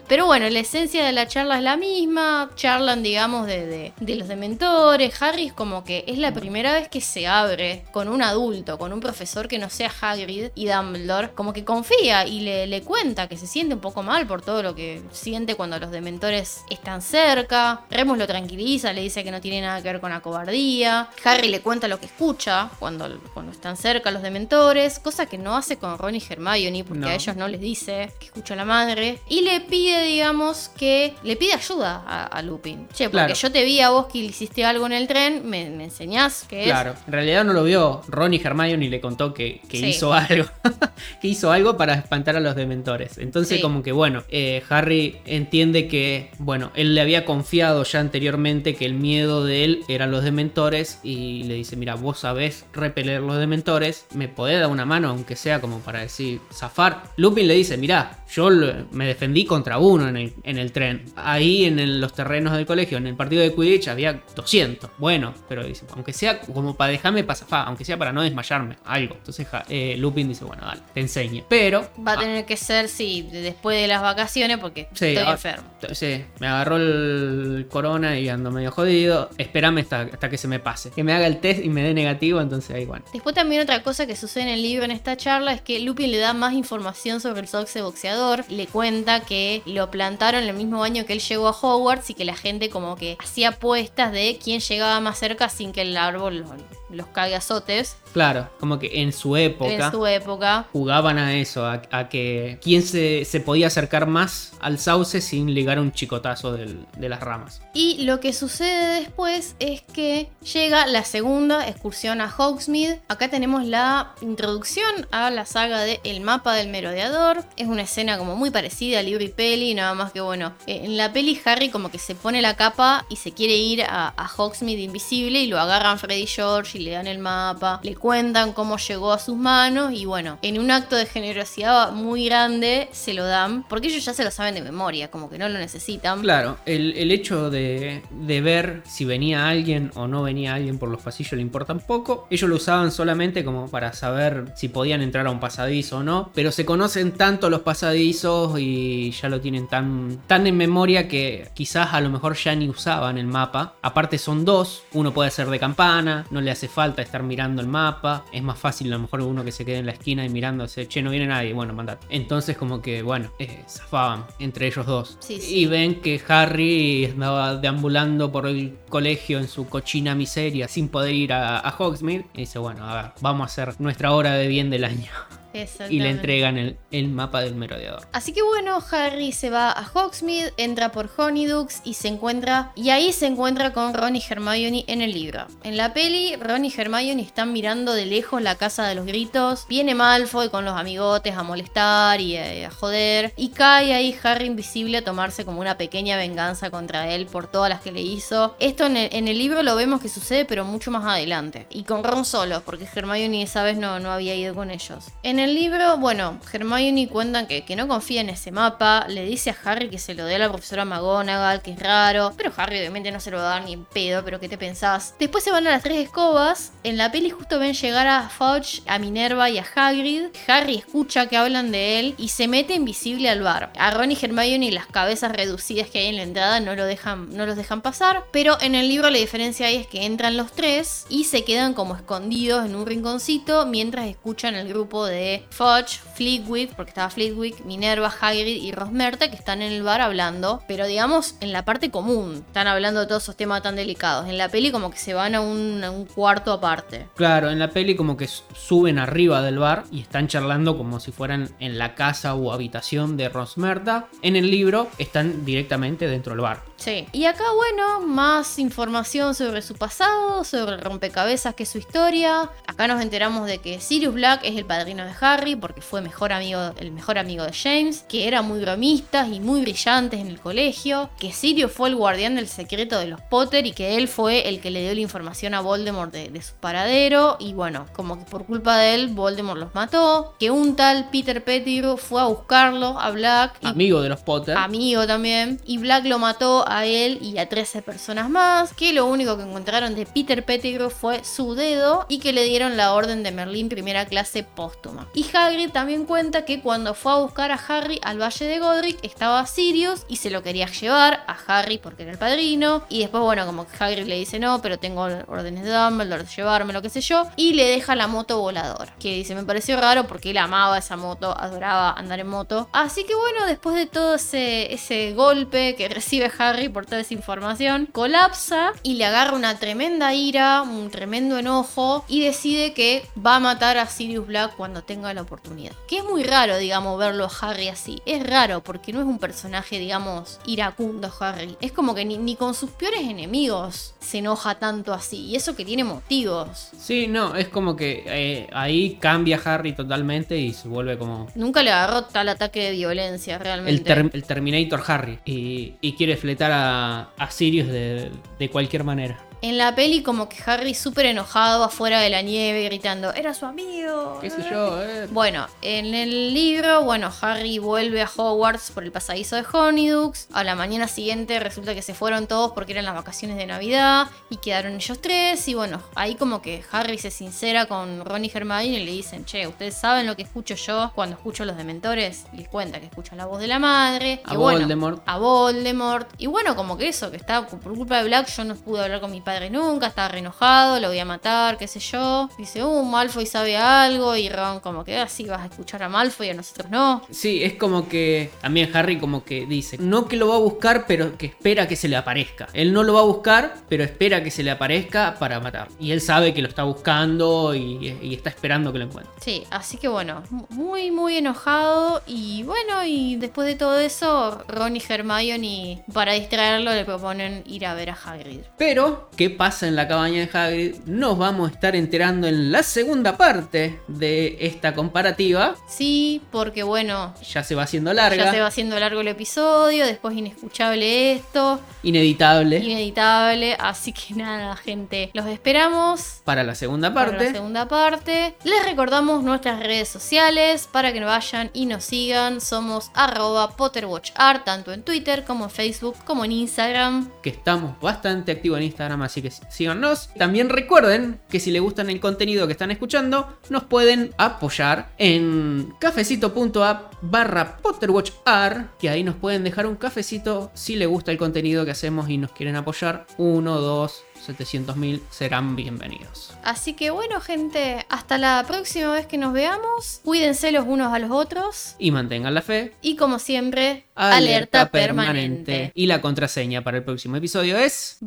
Pero bueno, la esencia de la charla es la misma. Charlan, digamos, de, de- de los dementores. Harry es como que es la primera vez que se abre con un adulto, con un profesor que no sea Hagrid y Dumbledore. Como que confía y le, le cuenta que se siente un poco mal por todo lo que siente cuando los dementores están cerca. Remus lo tranquiliza, le dice que no tiene nada que ver con la cobardía. Harry le cuenta lo que escucha cuando, cuando están cerca los dementores. Cosa que no hace con Ron y Hermione porque No. a ellos no les dice que escucha a la madre. Y le pide, digamos, que le pide ayuda a, a Lupin. Che, porque Claro. yo te vi a vos que hiciste algo en el tren, me, me enseñás qué es. Claro, en realidad no lo vio. Ron y Hermione le contó que, que Sí. hizo algo. que hizo algo para espantar a los dementores. Entonces, Sí. como que bueno, eh, Harry entiende que, bueno, él le había confiado ya anteriormente que el miedo de él eran los dementores. Y le dice: Mira, vos sabés repeler los dementores. Me podés dar una mano, aunque sea como para decir zafar. Lupin le dice: Mira, yo lo- me defendí contra uno en el, en el tren. Ahí en el- los terrenos del colegio, en el partido de Quidditch, había 200. Bueno, pero dice, aunque sea como para dejarme pasar, aunque sea para no desmayarme, algo. Entonces ja- eh, Lupin dice, bueno, dale, te enseño. Pero... Va a ah, tener que ser, sí, de- después de las vacaciones porque Sí, estoy ah, enfermo. Sí, me agarró el corona y ando medio jodido. Espérame hasta, hasta que se me pase. Que me haga el test y me dé negativo, entonces ahí bueno. Después también otra cosa que sucede en el libro en esta charla es que Lupin le da más información sobre el sauce boxeador, le cuenta que lo plantaron el mismo año que él llegó a Hogwarts y que la gente como que hacía apuestas de quién llegaba más cerca sin que el árbol los, los cague a azotes Claro, como que en su época... en su época. jugaban a eso, a, a que quién se, se podía acercar más al sauce sin ligar un chicotazo del- de las ramas. Y lo que sucede después es que llega la segunda excursión a Hogsmeade. Acá tenemos la introducción a la saga de El mapa del merodeador. Es una escena como muy parecida a libro y peli, nada más que bueno, eh, en la peli Harry como que se pone la capa y se quiere ir a, a Hogsmeade invisible y lo agarran Freddy y George y le dan el mapa, le cuentan cómo llegó a sus manos y bueno, en un acto de generosidad muy grande se lo dan, porque ellos ya se lo saben de memoria, como que no lo necesitan. Claro, el, el hecho de, de ver si venía alguien o no venía alguien por los pasillos le importan poco. Ellos lo usaban solamente como para saber si podían entrar a un pasadizo o no, pero se conocen tanto los pasadizos y ya lo tienen tan, tan en memoria que quizás a lo mejor ya ni usaban el mapa. Aparte son dos, uno puede ser de campana, no le hace falta estar mirando el mapa, es más fácil a lo mejor uno que se quede en la esquina y mirándose, che, no viene nadie, bueno, mandate. Entonces como que, bueno, eh, zafaban entre ellos dos. Sí, sí. Y ven que Harry andaba deambulando por el colegio en su cochina miseria sin poder ir a, a Hogsmeade. Y dice, bueno, a ver, vamos a hacer nuestra hora de bien del año. Y le entregan el, el mapa del merodeador. Así que bueno, Harry se va a Hogsmeade, entra por Honeydukes y se encuentra. Y ahí se encuentra con Ron y Hermione en el libro. En la peli, Ron y Hermione están mirando de lejos la casa de los gritos. Viene Malfoy con los amigotes a molestar y a, joder. Y cae ahí Harry invisible a tomarse como una pequeña venganza contra él por todas las que le hizo. Esto en el, en el libro lo vemos que sucede, pero mucho más adelante. Y con Ron solo, porque Hermione esa vez no, no había ido con ellos. En el libro, bueno, Hermione cuentan que, que no confía en ese mapa, le dice a Harry que se lo dé a la profesora McGonagall, que es raro, pero Harry obviamente no se lo va a dar ni en pedo, pero ¿qué te pensás? Después se van a las tres escobas, en la peli justo ven llegar a Fudge, a Minerva y a Hagrid, Harry escucha que hablan de él y se mete invisible al bar. A Ron y Hermione las cabezas reducidas que hay en la entrada no, lo dejan, no los dejan pasar, pero en el libro la diferencia ahí es que entran los tres y se quedan como escondidos en un rinconcito mientras escuchan el grupo de Fudge, Fleetwick, porque estaba Fleetwick, Minerva, Hagrid y Rosmerta que están en el bar hablando, pero digamos en la parte común, están hablando de todos esos temas tan delicados. En la peli como que se van a un, a un cuarto aparte. Claro, en la peli como que suben arriba del bar y están charlando como si fueran en la casa o habitación de Rosmerta. En el libro están directamente dentro del bar. Sí. Y acá, bueno, más información sobre su pasado, sobre el rompecabezas que es su historia. Acá nos enteramos de que Sirius Black es el padrino de Harry porque fue mejor amigo, el mejor amigo de James, que eran muy bromistas y muy brillantes en el colegio, que Sirius fue el guardián del secreto de los Potter y que él fue el que le dio la información a Voldemort de, de su paradero y bueno, como que por culpa de él Voldemort los mató, que un tal Peter Pettigrew fue a buscarlo a Black y Amigo de los Potter. amigo también. Y Black lo mató a él y a 13 personas más. Que lo único que encontraron de Peter Pettigrew fue su dedo y que le dieron la orden de Merlín primera clase póstuma. Y Hagrid también cuenta que cuando fue a buscar a Harry al Valle de Godric estaba Sirius y se lo quería llevar a Harry porque era el padrino. Y después, bueno, como que Hagrid le dice no, pero tengo órdenes de Dumbledore de llevarme, lo que sé yo. Y le deja la moto voladora. Que dice, me pareció raro porque él amaba esa moto, adoraba andar en moto. Así que bueno, después de todo ese, ese golpe que recibe Harry por toda esa información, colapsa y le agarra una tremenda ira, un tremendo enojo y decide que va a matar a Sirius Black cuando tenga la oportunidad. Que es muy raro, digamos, verlo a Harry así. Es raro porque no es un personaje, digamos, iracundo Harry. Es como que ni, ni con sus peores enemigos se enoja tanto así. Y eso que tiene motivos. Sí, no, es como que eh, ahí cambia Harry totalmente y se vuelve como Nunca le agarró tal ataque de violencia realmente. el, ter- el Terminator Harry y, y quiere fletar a, a Sirius de, de cualquier manera. En la peli como que Harry súper enojado afuera de la nieve gritando, era su amigo. ¿Qué sé yo? eh. Bueno, en el libro, bueno, Harry vuelve a Hogwarts por el pasadizo de Honeydukes. A la mañana siguiente resulta que se fueron todos porque eran las vacaciones de Navidad y quedaron ellos tres. Y bueno, ahí como que Harry se sincera con Ron y Hermione y le dicen, che, ¿ustedes saben lo que escucho yo cuando escucho a los dementores? Les cuenta que escucha la voz de la madre. A bueno, Voldemort. a Voldemort. Y bueno, como que eso, que estaba por culpa de Black, yo no pude hablar con mi padre nunca, estaba re enojado, lo voy a matar, qué sé yo. Dice, uh, Malfoy sabe algo. Y Ron, como que así vas a escuchar a Malfoy y a nosotros no. Sí, es como que también Harry como que dice, no que lo va a buscar, pero que espera que se le aparezca. Él no lo va a buscar, pero espera que se le aparezca para matar. Y él sabe que lo está buscando y, y está esperando que lo encuentre. Sí, así que bueno, muy, muy enojado. Y bueno, y después de todo eso, Ron y Hermione, para distraerlo, le proponen ir a ver a Hagrid. Pero qué pasa en la cabaña de Hagrid nos vamos a estar enterando en la segunda parte de esta comparativa. Sí, porque bueno, Ya se va haciendo larga, ya se va haciendo largo el episodio, después inescuchable esto, ineditable. ineditable, así que nada, gente, los esperamos. para la segunda para parte. la segunda parte. Les recordamos nuestras redes sociales para que vayan y nos sigan. Somos arroba PotterWatchArt, tanto en Twitter como en Facebook, como en Instagram. que estamos bastante activos en Instagram, así que síganos. También recuerden que si les gustan el contenido que están escuchando, nos pueden apoyar en cafecito.app barra PotterWatchR, que ahí nos pueden dejar un cafecito si les gusta el contenido que hacemos y nos quieren apoyar. Uno, dos, 700 mil serán bienvenidos. Así que bueno, gente, hasta la próxima vez que nos veamos. Cuídense los unos a los otros. Y mantengan la fe. Y como siempre, alerta, permanente. Y la contraseña para el próximo episodio es...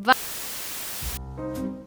Thank you.